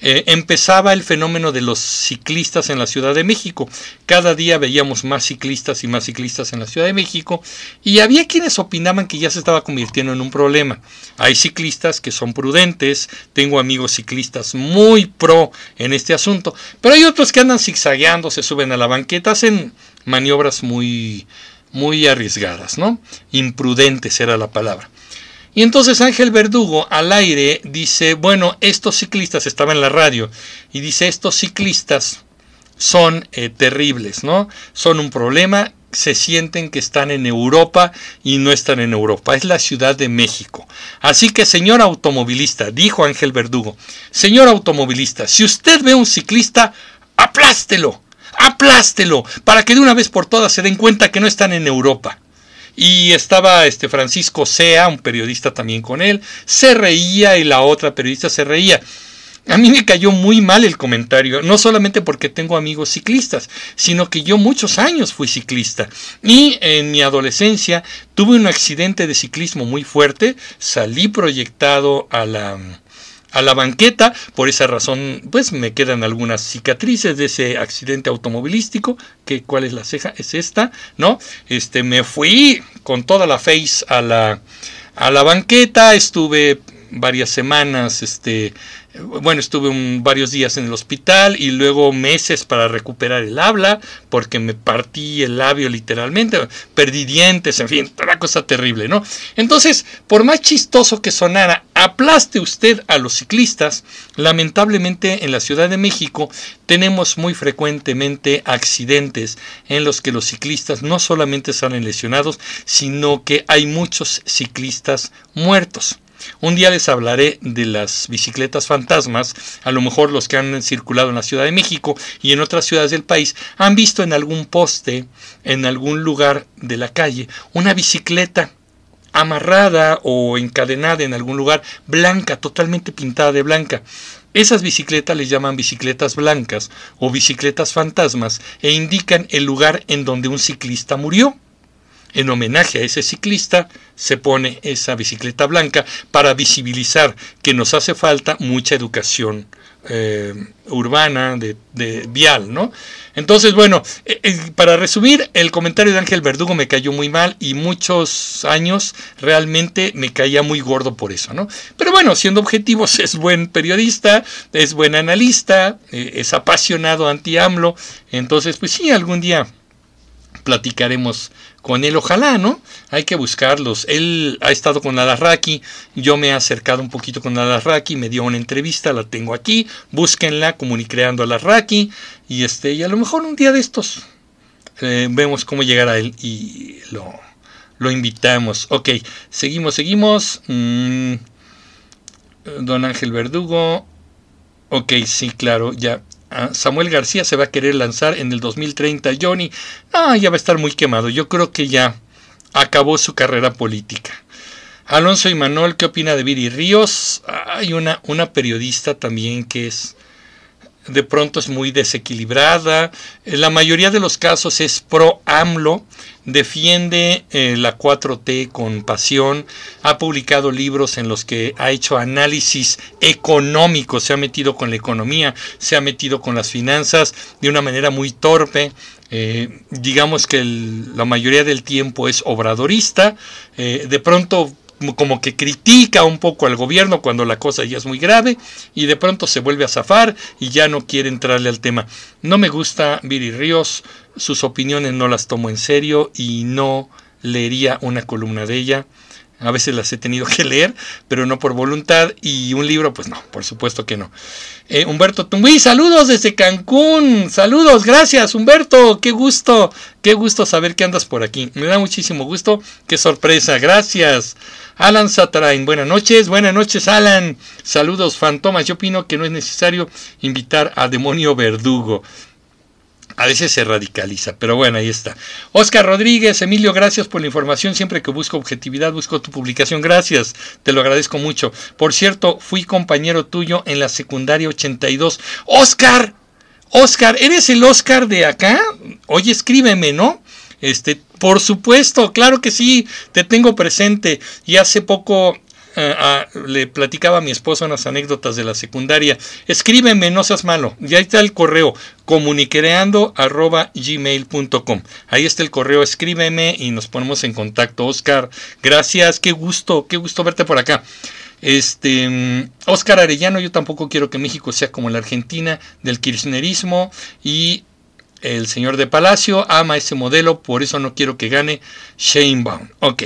Eh, empezaba el fenómeno de los ciclistas en la Ciudad de México. Cada día veíamos más ciclistas y más ciclistas en la Ciudad de México y había quienes opinaban que ya se estaba convirtiendo en un problema. Hay ciclistas que son prudentes, tengo amigos ciclistas muy pro en este asunto, pero hay otros que andan zigzagueando, se suben a la banqueta, hacen maniobras muy muy arriesgadas, ¿no? Imprudentes era la palabra. Y entonces Ángel Verdugo al aire dice, bueno, estos ciclistas, estaba en la radio, y dice, estos ciclistas son eh, terribles, ¿no? Son un problema, se sienten que están en Europa y no están en Europa, es la Ciudad de México. Así que, señor automovilista, dijo Ángel Verdugo, señor automovilista, si usted ve un ciclista, aplástelo, aplástelo, para que de una vez por todas se den cuenta que no están en Europa. Y estaba este Francisco Sea, un periodista también con él, se reía y la otra periodista se reía. A mí me cayó muy mal el comentario, no solamente porque tengo amigos ciclistas, sino que yo muchos años fui ciclista y en mi adolescencia tuve un accidente de ciclismo muy fuerte, salí proyectado a la a la banqueta. Por esa razón, pues me quedan algunas cicatrices de ese accidente automovilístico. Que, ¿Cuál es la ceja? Es esta, ¿no? Este, me fui con toda la face a la, a la banqueta. Estuve varias semanas, este, bueno, estuve varios días en el hospital y luego meses para recuperar el habla, porque me partí el labio literalmente, perdí dientes, en fin, una cosa terrible, ¿no? Entonces, por más chistoso que sonara, aplaste usted a los ciclistas, lamentablemente en la Ciudad de México tenemos muy frecuentemente accidentes en los que los ciclistas no solamente salen lesionados, sino que hay muchos ciclistas muertos. Un día les hablaré de las bicicletas fantasmas, a lo mejor los que han circulado en la Ciudad de México y en otras ciudades del país han visto en algún poste, en algún lugar de la calle, una bicicleta amarrada o encadenada en algún lugar, blanca, totalmente pintada de blanca. Esas bicicletas les llaman bicicletas blancas o bicicletas fantasmas e indican el lugar en donde un ciclista murió. En homenaje a ese ciclista se pone esa bicicleta blanca para visibilizar que nos hace falta mucha educación eh, urbana, de, vial, ¿no? Entonces, bueno, eh, eh, para resumir, el comentario de Ángel Verdugo me cayó muy mal y muchos años realmente me caía muy gordo por eso, ¿no? Pero bueno, siendo objetivos, es buen periodista, es buen analista, es apasionado anti-AMLO, entonces, pues sí, algún día platicaremos con él, ojalá, ¿no? Hay que buscarlos. Él ha estado con Alarraqui, yo me he acercado un poquito con Alarraqui, me dio una entrevista, la tengo aquí, búsquenla, Comunicreando Alarraqui, y este, y a lo mejor un día de estos eh, vemos cómo llegar a él y lo, lo invitamos. Ok, seguimos, seguimos. Mm, don Ángel Verdugo. Ok, sí, claro, ya Samuel García se va a querer lanzar en el 2030. Johnny, ah, ya va a estar muy quemado. Yo creo que ya acabó su carrera política. Alonso y Manuel, ¿qué opina de Viri Ríos? Hay una, una periodista también que es de pronto es muy desequilibrada. En la mayoría de los casos es pro AMLO, defiende eh, la 4T con pasión, ha publicado libros en los que ha hecho análisis económico, se ha metido con la economía, se ha metido con las finanzas de una manera muy torpe. Eh, digamos que la mayoría del tiempo es obradorista, eh, de pronto como que critica un poco al gobierno cuando la cosa ya es muy grave y de pronto se vuelve a zafar y ya no quiere entrarle al tema. No me gusta Viri Ríos, sus opiniones no las tomo en serio y no leería una columna de ella. A veces las he tenido que leer, pero no por voluntad. Y un libro, pues no, por supuesto que no. Eh, Humberto Tumbuí, saludos desde Cancún. Saludos, gracias Humberto. Qué gusto, qué gusto saber que andas por aquí. Me da muchísimo gusto. Qué sorpresa, gracias. Alan Satarain, buenas noches. Buenas noches, Alan. Saludos, Fantomas. Yo opino que no es necesario invitar a Demonio Verdugo a veces se radicaliza, pero bueno, ahí está. Oscar Rodríguez, Emilio, gracias por la información. Siempre que busco objetividad, busco tu publicación. Gracias, te lo agradezco mucho. Por cierto, fui compañero tuyo en la secundaria 82. Oscar, Oscar, ¿eres el Oscar de acá? Oye, escríbeme, ¿no? Este, por supuesto, claro que sí, te tengo presente. Y hace poco eh, ah, le platicaba a mi esposa unas anécdotas de la secundaria. Escríbeme, no seas malo. Ya está el correo comuniquereando.gmail.com. Ahí está el correo, escríbeme y nos ponemos en contacto. Oscar, gracias, qué gusto, qué gusto verte por acá. Este, Oscar Arellano, yo tampoco quiero que México sea como la Argentina del kirchnerismo y el señor de Palacio ama ese modelo, por eso no quiero que gane Sheinbaum. Ok.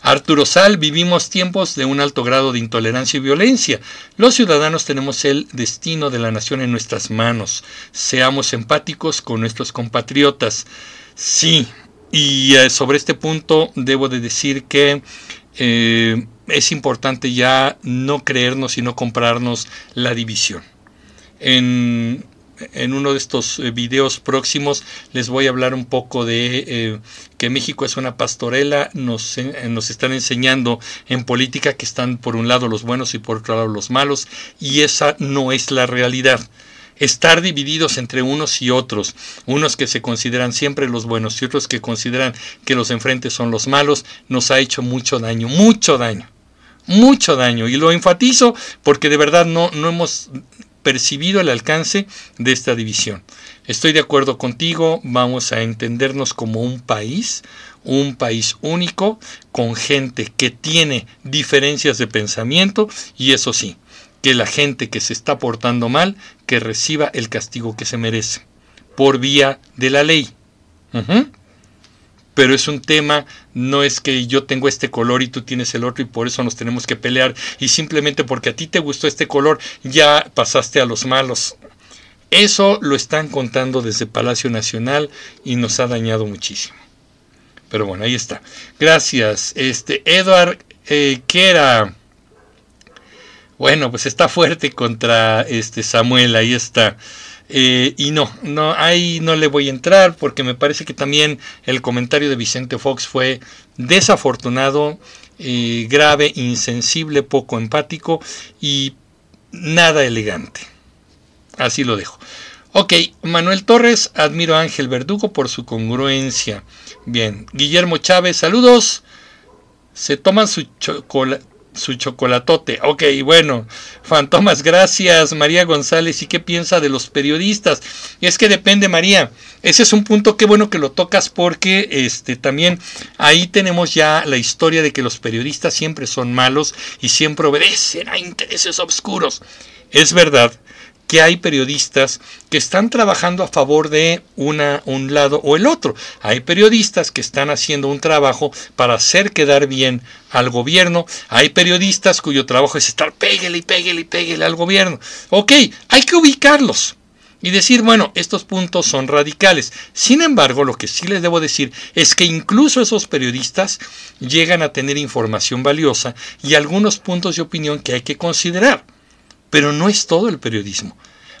Arturo Sal, vivimos tiempos de un alto grado de intolerancia y violencia. Los ciudadanos tenemos el destino de la nación en nuestras manos. Seamos empáticos con nuestros compatriotas. Sí, y eh, sobre este punto debo de decir que eh, es importante ya no creernos y no comprarnos la división. En en uno de estos eh, videos próximos les voy a hablar un poco de eh, que México es una pastorela, nos, eh, nos están enseñando en política que están por un lado los buenos y por otro lado los malos, y esa no es la realidad estar divididos entre unos y otros, unos que se consideran siempre los buenos y otros que consideran que los enfrentes son los malos, nos ha hecho mucho daño, mucho daño, mucho daño. Y lo enfatizo porque de verdad no, no hemos percibido el alcance de esta división. Estoy de acuerdo contigo, vamos a entendernos como un país, un país único, con gente que tiene diferencias de pensamiento y eso sí, que la gente que se está portando mal, que reciba el castigo que se merece, por vía de la ley pero es un tema, no es que yo tengo este color y tú tienes el otro y por eso nos tenemos que pelear y simplemente porque a ti te gustó este color ya pasaste a los malos. Eso lo están contando desde Palacio Nacional y nos ha dañado muchísimo. Pero bueno, ahí está. Gracias. Este, Edward eh, Kera. Bueno, pues está fuerte contra este Samuel, ahí está. Eh, y no, no, ahí no le voy a entrar porque me parece que también el comentario de Vicente Fox fue desafortunado, eh, grave, insensible, poco empático y nada elegante. Así lo dejo. Ok, Manuel Torres, admiro a Ángel Verdugo por su congruencia. Bien, Guillermo Chávez, saludos. Se toman su chocolate su chocolatote. Ok, bueno, Fantomas, gracias. María González, ¿y qué piensa de los periodistas? Es que depende, María. Ese es un punto, qué bueno que lo tocas porque este, también ahí tenemos ya la historia de que los periodistas siempre son malos y siempre obedecen a intereses oscuros. Es verdad, que hay periodistas que están trabajando a favor de una, un lado o el otro. Hay periodistas que están haciendo un trabajo para hacer quedar bien al gobierno. Hay periodistas cuyo trabajo es estar pégale y pégale y pégale al gobierno. Ok, hay que ubicarlos y decir, bueno, estos puntos son radicales. Sin embargo, lo que sí les debo decir es que incluso esos periodistas llegan a tener información valiosa y algunos puntos de opinión que hay que considerar. Pero no es todo el periodismo.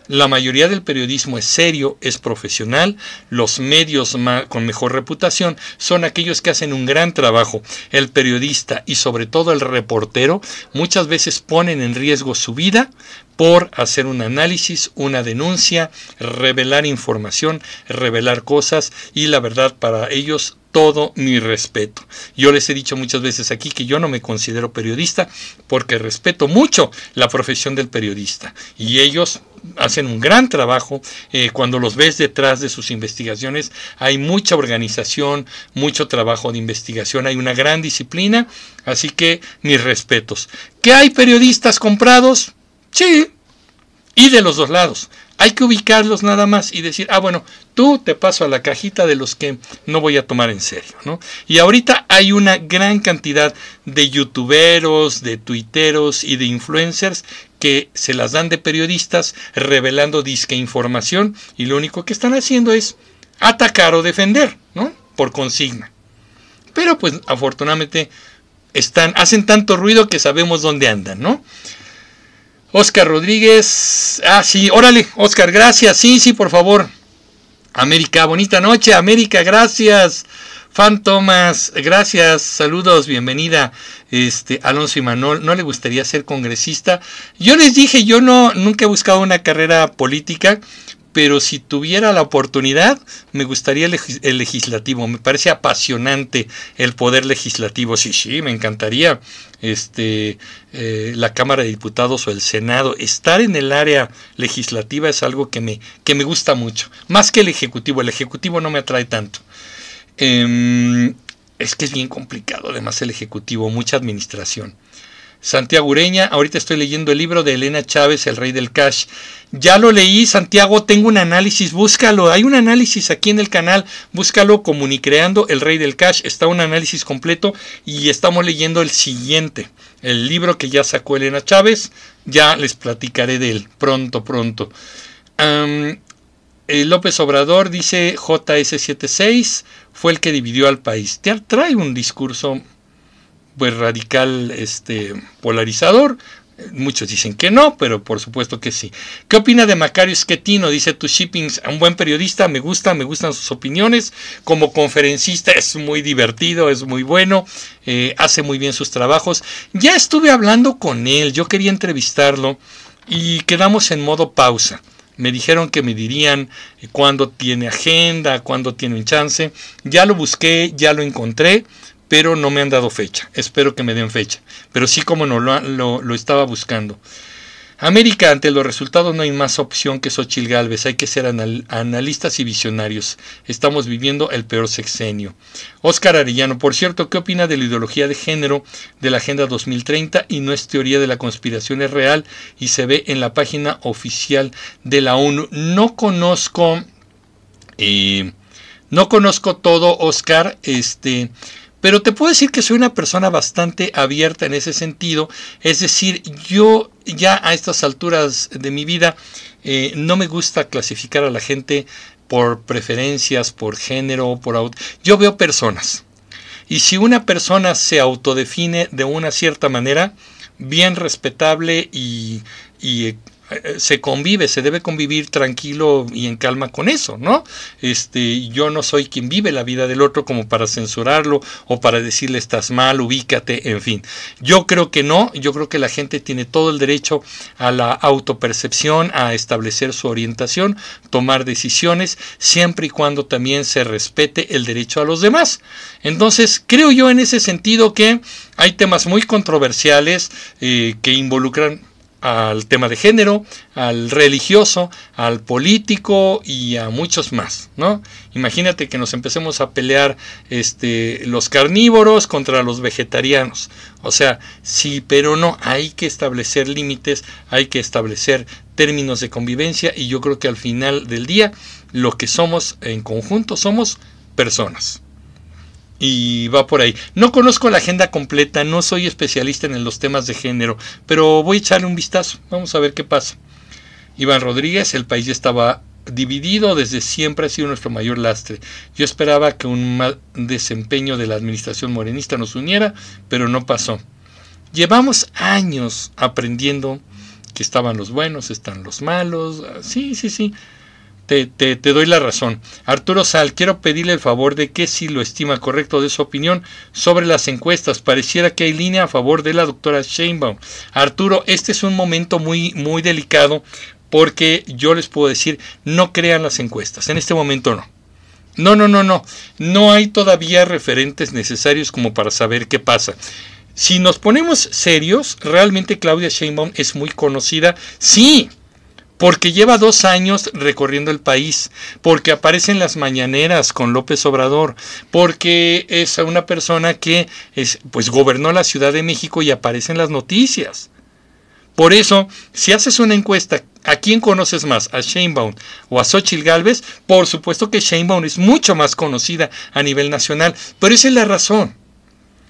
La mayoría del periodismo es serio, es profesional, los medios con mejor reputación son aquellos que hacen un gran trabajo. El periodista y sobre todo el reportero muchas veces ponen en riesgo su vida por hacer un análisis, una denuncia, revelar información, revelar cosas y la verdad para ellos todo mi respeto. Yo les he dicho muchas veces aquí que yo no me considero periodista porque respeto mucho la profesión del periodista y ellos hacen un gran trabajo. Eh, cuando los ves detrás de sus investigaciones hay mucha organización, mucho trabajo de investigación, hay una gran disciplina, así que mis respetos. ¿Que hay periodistas comprados? Sí, y de los dos lados. Hay que ubicarlos nada más y decir, ah, bueno, tú te paso a la cajita de los que no voy a tomar en serio, ¿no? Y ahorita hay una gran cantidad de youtuberos, de tuiteros y de influencers que se las dan de periodistas revelando disque información y lo único que están haciendo es atacar o defender, ¿no? Por consigna. Pero pues afortunadamente están, hacen tanto ruido que sabemos dónde andan, ¿no? Oscar Rodríguez. Ah, sí, órale, Oscar, gracias. Sí, sí, por favor. América, bonita noche. América, gracias. Fan Thomas, gracias, saludos, bienvenida. Este, Alonso y Manuel, ¿no le gustaría ser congresista? Yo les dije, yo no, nunca he buscado una carrera política pero si tuviera la oportunidad, me gustaría el, legislativo. Me parece apasionante el poder legislativo. Sí, sí, me encantaría este, eh, la Cámara de Diputados o el Senado. Estar en el área legislativa es algo que me, que me gusta mucho. Más que el Ejecutivo. El Ejecutivo no me atrae tanto. Em, es que es bien complicado, además, el Ejecutivo, mucha administración. Santiago Ureña, ahorita estoy leyendo el libro de Elena Chávez, El Rey del Cash. Ya lo leí, Santiago, tengo un análisis, búscalo. Hay un análisis aquí en el canal, búscalo, Comunicreando, El Rey del Cash. Está un análisis completo y estamos leyendo el siguiente, el libro que ya sacó Elena Chávez. Ya les platicaré de él pronto, pronto. López Obrador dice JS76 fue el que dividió al país. Trae un discurso pues radical este polarizador. Muchos dicen que no, pero por supuesto que sí. ¿Qué opina de Macario Schettino? Dice tu shippings, un buen periodista, me gusta, me gustan sus opiniones. Como conferencista es muy divertido, es muy bueno, eh, hace muy bien sus trabajos. Ya estuve hablando con él, yo quería entrevistarlo y quedamos en modo pausa. Me dijeron que me dirían eh, cuándo tiene agenda, cuándo tiene un chance. Ya lo busqué, ya lo encontré pero no me han dado fecha. Espero que me den fecha. Pero sí como no lo, lo, estaba buscando. América, ante los resultados no hay más opción que Xochil Gálvez. Hay que ser analistas y visionarios. Estamos viviendo el peor sexenio. Oscar Arellano, por cierto, ¿qué opina de la ideología de género de la Agenda 2030 y no es teoría de la conspiración, es real y se ve en la página oficial de la ONU? No conozco, eh, no conozco todo, Oscar. Este, pero te puedo decir que soy una persona bastante abierta en ese sentido. Es decir, yo ya a estas alturas de mi vida eh, no me gusta clasificar a la gente por preferencias, por género, por... Yo veo personas. Y si una persona se autodefine de una cierta manera, bien respetable y, se convive, se debe convivir tranquilo y en calma con eso, ¿no? Este, yo no soy quien vive la vida del otro como para censurarlo o para decirle estás mal, ubícate, en fin. Yo creo que no, yo creo que la gente tiene todo el derecho a la autopercepción, a establecer su orientación, tomar decisiones, siempre y cuando también se respete el derecho a los demás. Entonces, creo yo en ese sentido que hay temas muy controversiales eh, que involucran al tema de género, al religioso, al político y a muchos más, ¿no? Imagínate que nos empecemos a pelear este, los carnívoros contra los vegetarianos. O sea, sí, pero no, hay que establecer límites, hay que establecer términos de convivencia y yo creo que al final del día lo que somos en conjunto somos personas y va por ahí. No conozco la agenda completa, no soy especialista en los temas de género, pero voy a echarle un vistazo, vamos a ver qué pasa. Iván Rodríguez, el país estaba dividido, desde siempre ha sido nuestro mayor lastre. Yo esperaba que un mal desempeño de la administración morenista nos uniera, pero no pasó. Llevamos años aprendiendo que estaban los buenos, están los malos, sí, sí, sí te, te, doy la razón. Arturo Sal, quiero pedirle el favor de que si lo estima correcto de su opinión sobre las encuestas. Pareciera que hay línea a favor de la doctora Sheinbaum. Arturo, este es un momento muy, muy delicado porque yo les puedo decir, no crean las encuestas. En este momento no. No, no, no, no. No hay todavía referentes necesarios como para saber qué pasa. Si nos ponemos serios, realmente Claudia Sheinbaum es muy conocida. Sí, porque lleva dos años recorriendo el país, porque aparece en las mañaneras con López Obrador, porque es una persona que es, pues gobernó la Ciudad de México y aparece en las noticias. Por eso, si haces una encuesta, ¿a quién conoces más? ¿A Sheinbaum o a Xochitl Galvez? Por supuesto que Sheinbaum es mucho más conocida a nivel nacional, pero esa es la razón.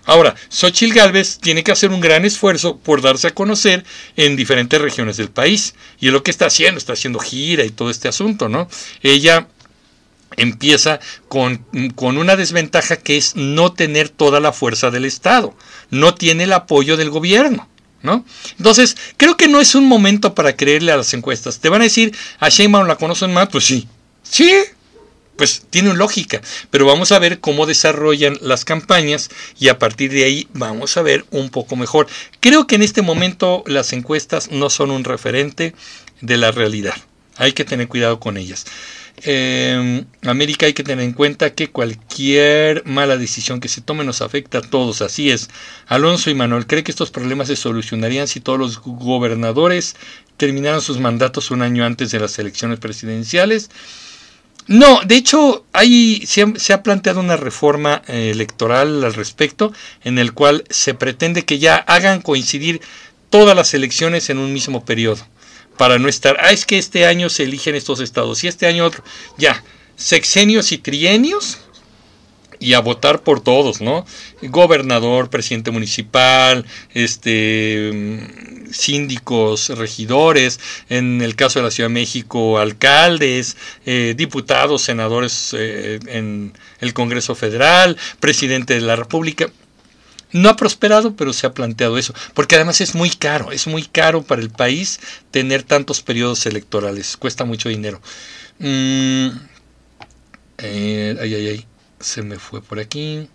Ahora, Xochitl Galvez tiene que hacer un gran esfuerzo por darse a conocer en diferentes regiones del país. Y es lo que está haciendo, está haciendo gira y todo este asunto, ¿no? Ella empieza con, con, una desventaja que es no tener toda la fuerza del Estado, no tiene el apoyo del gobierno. ¿No? Entonces, creo que no es un momento para creerle a las encuestas. Te van a decir, ¿a Sheinbaum la conocen más? Pues sí. Sí, pues tiene lógica, pero vamos a ver cómo desarrollan las campañas y a partir de ahí vamos a ver un poco mejor. Creo que en este momento las encuestas no son un referente de la realidad. Hay que tener cuidado con ellas. Eh, América hay que tener en cuenta que cualquier mala decisión que se tome nos afecta a todos. Así es. Alonso y Manuel, ¿cree que estos problemas se solucionarían si todos los gobernadores terminaran sus mandatos un año antes de las elecciones presidenciales? No, de hecho, hay, se, ha, planteado una reforma eh, electoral al respecto, en el cual se pretende que ya hagan coincidir todas las elecciones en un mismo periodo, para no estar, ah, es que este año se eligen estos estados y este año otro, ya, sexenios y trienios, y a votar por todos, ¿no? Gobernador, presidente municipal, este síndicos, regidores, en el caso de la Ciudad de México, alcaldes, eh, diputados, senadores eh, en el Congreso Federal, presidente de la República. No ha prosperado, pero se ha planteado eso, porque además es muy caro, es muy caro para el país tener tantos periodos electorales, cuesta mucho dinero. Mm, eh, ay, ay, ay, se me fue por aquí.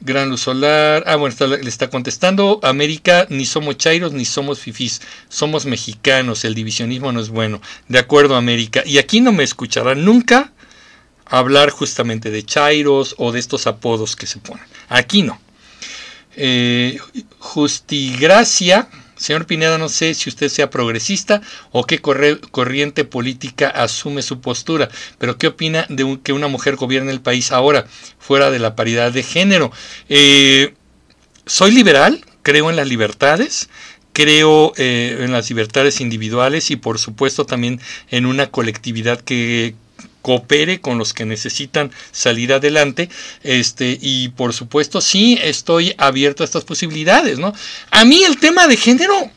Gran luz solar. Ah, bueno, le está contestando. América, ni somos chairos ni somos fifís. Somos mexicanos. El divisionismo no es bueno. De acuerdo, América. Y aquí no me escucharán nunca hablar justamente de chairos o de estos apodos que se ponen. Aquí no. Eh, Justigracia Señor Pineda, no sé si usted sea progresista o qué corriente política asume su postura, pero ¿qué opina de que una mujer gobierne el país ahora, fuera de la paridad de género? Eh, soy liberal, creo en las libertades, creo eh, en las libertades individuales y por supuesto también en una colectividad que coopere con los que necesitan salir adelante este y por supuesto sí estoy abierto a estas posibilidades no a mí el tema de género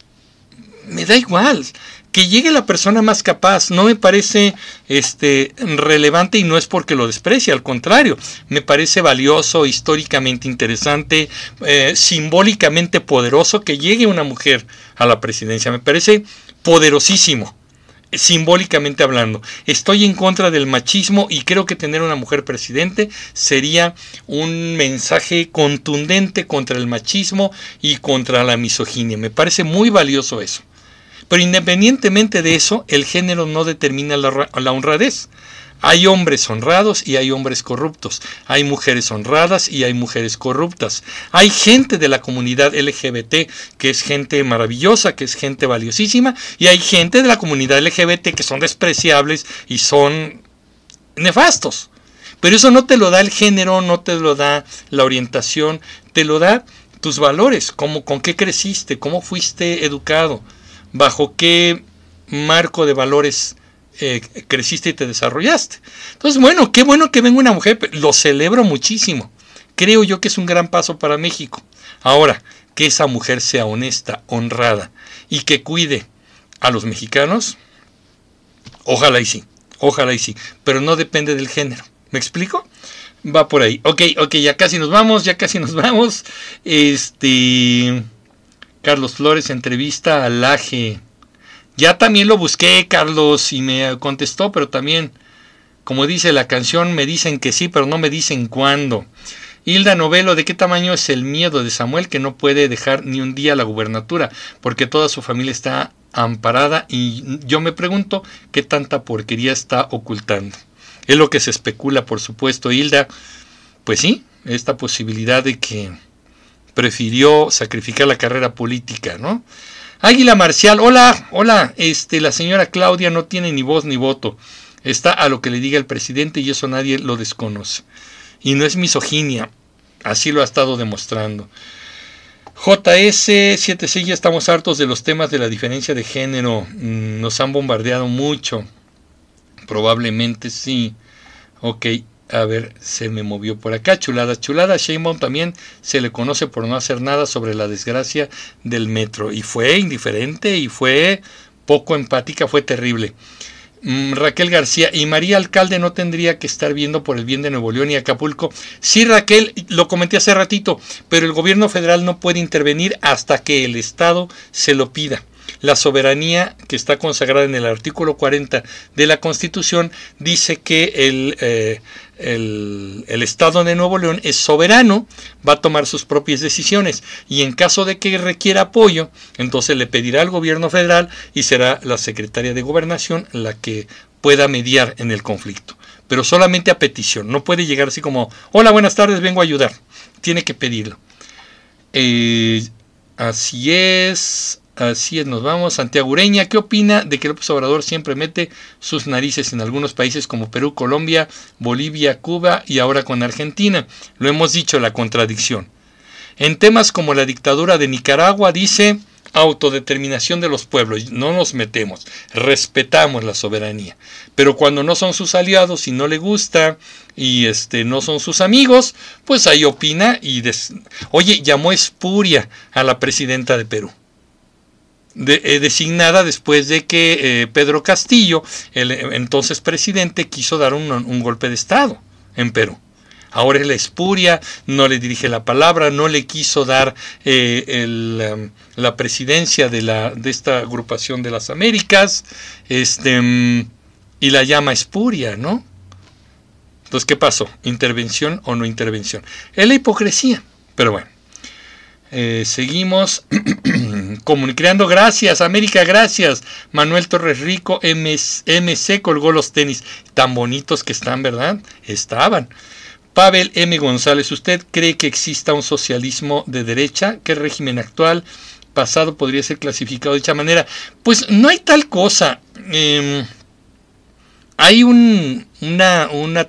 me da igual. Que llegue la persona más capaz no me parece este relevante y no es porque lo desprecie al contrario me parece valioso históricamente interesante eh, simbólicamente poderoso que llegue una mujer a la presidencia. Me parece poderosísimo simbólicamente hablando. Estoy en contra del machismo y creo que tener una mujer presidente sería un mensaje contundente contra el machismo y contra la misoginia. Me parece muy valioso eso. Pero independientemente de eso, el género no determina la, la honradez. Hay hombres honrados y hay hombres corruptos. Hay mujeres honradas y hay mujeres corruptas. Hay gente de la comunidad LGBT que es gente maravillosa, que es gente valiosísima. Y hay gente de la comunidad LGBT que son despreciables y son nefastos. Pero eso no te lo da el género, no te lo da la orientación, te lo da tus valores, cómo, con qué creciste, cómo fuiste educado, bajo qué marco de valores eh, creciste y te desarrollaste. Entonces, bueno, qué bueno que venga una mujer, lo celebro muchísimo. Creo yo que es un gran paso para México. Ahora, que esa mujer sea honesta, honrada y que cuide a los mexicanos, ojalá y sí, ojalá y sí, pero no depende del género. ¿Me explico? Va por ahí. Ok, ok, ya casi nos vamos, ya casi nos vamos. Este. Carlos Flores entrevista al Laje. Ya también lo busqué, Carlos, y me contestó, pero también, como dice la canción, me dicen que sí, pero no me dicen cuándo. Hilda Novelo, ¿de qué tamaño es el miedo de Samuel que no puede dejar ni un día la gubernatura? Porque toda su familia está amparada y yo me pregunto qué tanta porquería está ocultando. Es lo que se especula, por supuesto, Hilda. Pues sí, esta posibilidad de que prefirió sacrificar la carrera política, ¿no? Águila Marcial, hola, hola, este, la señora Claudia no tiene ni voz ni voto. Está a lo que le diga el presidente y eso nadie lo desconoce. Y no es misoginia, así lo ha estado demostrando. JS76, ya estamos hartos de los temas de la diferencia de género. Mm, Nos han bombardeado mucho. Probablemente sí. Ok, a ver, se me movió por acá. Chulada, chulada. Sheinbaum también se le conoce por no hacer nada sobre la desgracia del metro. Y fue indiferente y fue poco empática, fue terrible. Mm, Raquel García y María Alcalde no tendría que estar viendo por el bien de Nuevo León y Acapulco. Sí, Raquel, lo comenté hace ratito, pero el gobierno federal no puede intervenir hasta que el Estado se lo pida. La soberanía que está consagrada en el artículo 40 de la Constitución dice que el, eh, el, Estado de Nuevo León es soberano, va a tomar sus propias decisiones y en caso de que requiera apoyo, entonces le pedirá al gobierno federal y será la secretaria de gobernación la que pueda mediar en el conflicto. Pero solamente a petición, no puede llegar así como, hola, buenas tardes, vengo a ayudar. Tiene que pedirlo. Eh, así es. Así es, nos vamos. Santiago Ureña, ¿qué opina de que López Obrador siempre mete sus narices en algunos países como Perú, Colombia, Bolivia, Cuba y ahora con Argentina? Lo hemos dicho, la contradicción. En temas como la dictadura de Nicaragua dice autodeterminación de los pueblos, no nos metemos, respetamos la soberanía. Pero cuando no son sus aliados y no le gusta y este no son sus amigos, pues ahí opina y des... oye, llamó espuria a la presidenta de Perú eh, designada después de que eh, Pedro Castillo, el entonces presidente, quiso dar un, golpe de Estado en Perú. Ahora es la espuria, no le dirige la palabra, no le quiso dar eh, el, um, la presidencia de, la, de esta agrupación de las Américas, este, um, y la llama espuria, ¿no? Entonces, ¿qué pasó? ¿Intervención o no intervención? Es la hipocresía, pero bueno. Eh, seguimos comunicando. Gracias, América, gracias. Manuel Torres Rico, MC colgó los tenis. Tan bonitos que están, ¿verdad? Estaban. Pavel M. González, ¿usted cree que exista un socialismo de derecha? ¿Qué régimen actual pasado podría ser clasificado de dicha manera? Pues no hay tal cosa. Eh, hay un, una, una,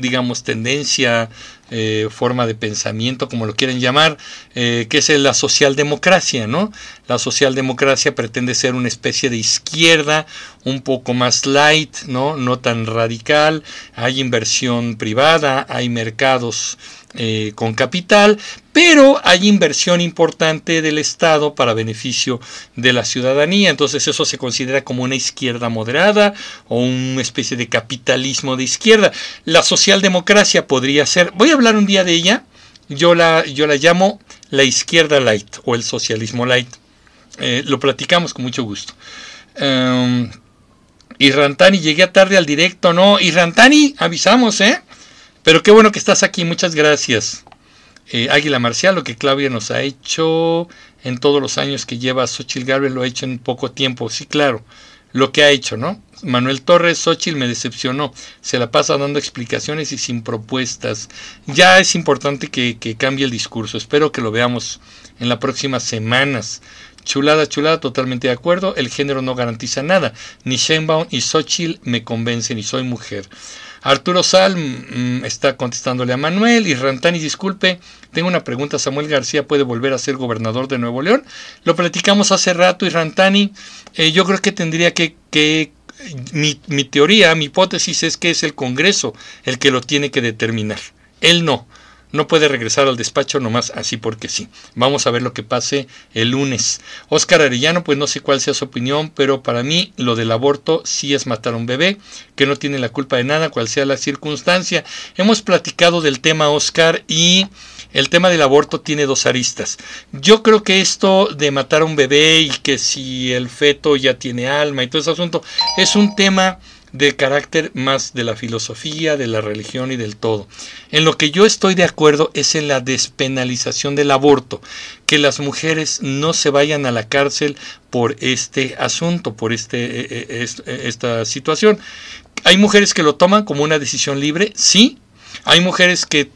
digamos, tendencia eh, forma de pensamiento, como lo quieren llamar, eh, que es la socialdemocracia, ¿no? La socialdemocracia pretende ser una especie de izquierda un poco más light, ¿no? No tan radical, hay inversión privada, hay mercados eh, con capital, pero hay inversión importante del Estado para beneficio de la ciudadanía. Entonces eso se considera como una izquierda moderada o una especie de capitalismo de izquierda. La socialdemocracia podría ser, voy a hablar un día de ella, yo la, yo la llamo la izquierda light o el socialismo light. Eh, lo platicamos con mucho gusto. Um, Irrantani, llegué tarde al directo, ¿no? Irrantani, avisamos, ¿eh? Pero qué bueno que estás aquí, muchas gracias. Eh, Águila Marcial, lo que Claudia nos ha hecho en todos los años que lleva Xochitl Galvez, lo ha hecho en poco tiempo, sí, claro, lo que ha hecho, ¿no? Manuel Torres, Xochitl me decepcionó, se la pasa dando explicaciones y sin propuestas. Ya es importante que, que cambie el discurso, espero que lo veamos en las próximas semanas. Chulada, chulada, totalmente de acuerdo. El género no garantiza nada. Ni Sheinbaum ni Xochitl me convencen y soy mujer. Arturo Sal mmm, está contestándole a Manuel. Y Rantani, disculpe, tengo una pregunta, ¿Samuel García puede volver a ser gobernador de Nuevo León? Lo platicamos hace rato y Rantani, eh, yo creo que tendría que, que mi, mi teoría, mi hipótesis es que es el Congreso el que lo tiene que determinar, él no no puede regresar al despacho nomás así porque sí. Vamos a ver lo que pase el lunes. Oscar Arellano, pues no sé cuál sea su opinión, pero para mí lo del aborto sí es matar a un bebé, que no tiene la culpa de nada, cual sea la circunstancia. Hemos platicado del tema, Oscar, y el tema del aborto tiene dos aristas. Yo creo que esto de matar a un bebé y que si el feto ya tiene alma y todo ese asunto, es un tema de carácter más de la filosofía, de la religión y del todo. En lo que yo estoy de acuerdo es en la despenalización del aborto, que las mujeres no se vayan a la cárcel por este asunto, por este, esta situación. Hay mujeres que lo toman como una decisión libre, sí. Hay mujeres que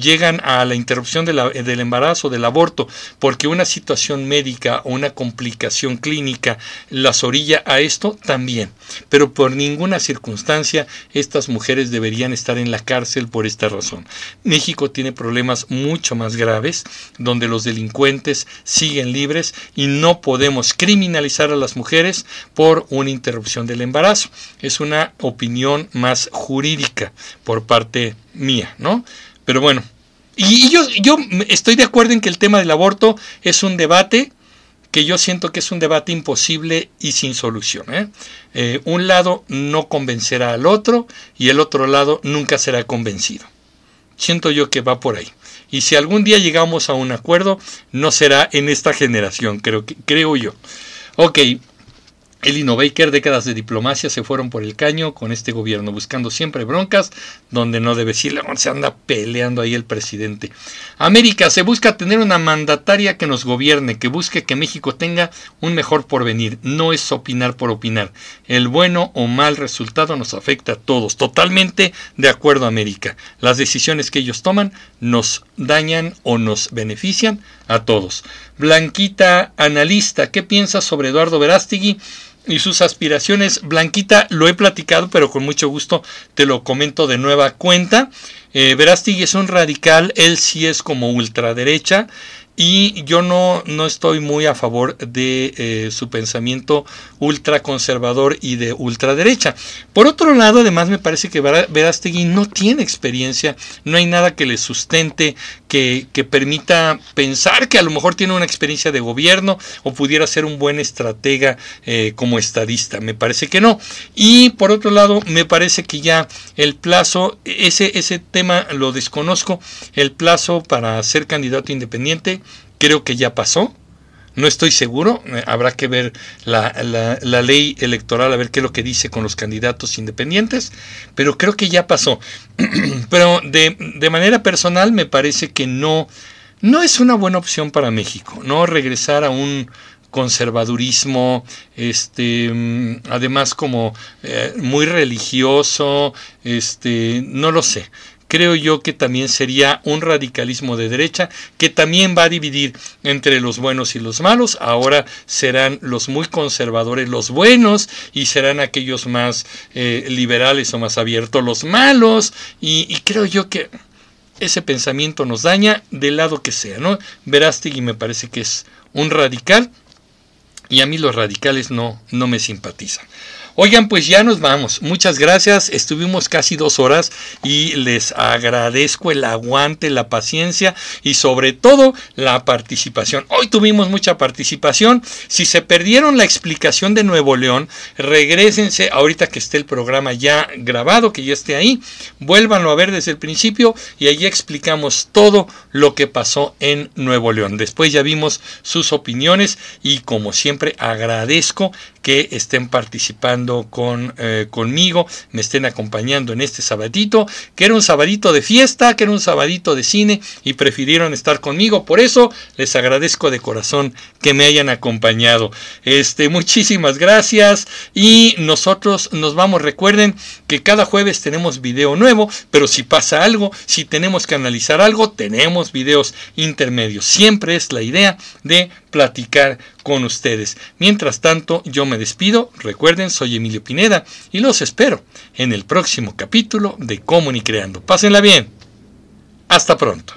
llegan a la interrupción del embarazo, del aborto, porque una situación médica o una complicación clínica las orilla a esto, también. Pero por ninguna circunstancia estas mujeres deberían estar en la cárcel por esta razón. México tiene problemas mucho más graves, donde los delincuentes siguen libres y no podemos criminalizar a las mujeres por una interrupción del embarazo. Es una opinión más jurídica por parte mía, ¿no? Pero bueno, y, yo, yo estoy de acuerdo en que el tema del aborto es un debate que yo siento que es un debate imposible y sin solución. ¿eh? Eh, un lado no convencerá al otro y el otro lado nunca será convencido. Siento yo que va por ahí. Y si algún día llegamos a un acuerdo, no será en esta generación, creo, que, creo yo. Ok, Elino Baker, décadas de diplomacia se fueron por el caño con este gobierno, buscando siempre broncas donde no debe ser, se anda peleando ahí el presidente. América, se busca tener una mandataria que nos gobierne, que busque que México tenga un mejor porvenir. No es opinar por opinar. El bueno o mal resultado nos afecta a todos. Totalmente de acuerdo, América. Las decisiones que ellos toman nos dañan o nos benefician a todos. Blanquita, analista, ¿qué piensas sobre Eduardo Verástegui? Y sus aspiraciones. Blanquita, lo he platicado, pero con mucho gusto te lo comento de nueva cuenta. Eh, es un radical, él sí es como ultraderecha y yo no, no estoy muy a favor de eh, su pensamiento ultraconservador y de ultraderecha. Por otro lado, además me parece que Verástegui no tiene experiencia, no hay nada que le sustente, que, que, permita pensar que a lo mejor tiene una experiencia de gobierno o pudiera ser un buen estratega eh, como estadista. Me parece que no. Y por otro lado, me parece que ya el plazo, ese, ese tema lo desconozco, el plazo para ser candidato independiente creo que ya pasó. No estoy seguro, eh, habrá que ver la, la, ley electoral, a ver qué es lo que dice con los candidatos independientes, pero creo que ya pasó. pero de, manera personal me parece que no, no es una buena opción para México, ¿no? Regresar a un conservadurismo, este, mm, además como eh, muy religioso, este, no lo sé creo yo que también sería un radicalismo de derecha que también va a dividir entre los buenos y los malos. Ahora serán los muy conservadores los buenos y serán aquellos más eh, liberales o más abiertos los malos. Y, creo yo que ese pensamiento nos daña del lado que sea, ¿no? Verástegui me parece que es un radical y a mí los radicales no, no me simpatizan. Oigan, pues ya nos vamos. Muchas gracias. Estuvimos casi dos horas y les agradezco el aguante, la paciencia y sobre todo la participación. Hoy tuvimos mucha participación. Si se perdieron la explicación de Nuevo León, regresense ahorita que esté el programa ya grabado, que ya esté ahí. Vuélvanlo a ver desde el principio y allí explicamos todo lo que pasó en Nuevo León. Después ya vimos sus opiniones y como siempre agradezco que estén participando con, eh, conmigo, me estén acompañando en este sabadito, que era un sabadito de fiesta, que era un sabadito de cine y prefirieron estar conmigo. Por eso les agradezco de corazón que me hayan acompañado. Este, muchísimas gracias y nosotros nos vamos. Recuerden que cada jueves tenemos video nuevo, pero si pasa algo, si tenemos que analizar algo, tenemos videos intermedios. Siempre es la idea de platicar con ustedes. Mientras tanto, yo me despido. Recuerden, soy Emilio Pineda y los espero en el próximo capítulo de Comunicreando. Pásenla bien. Hasta pronto.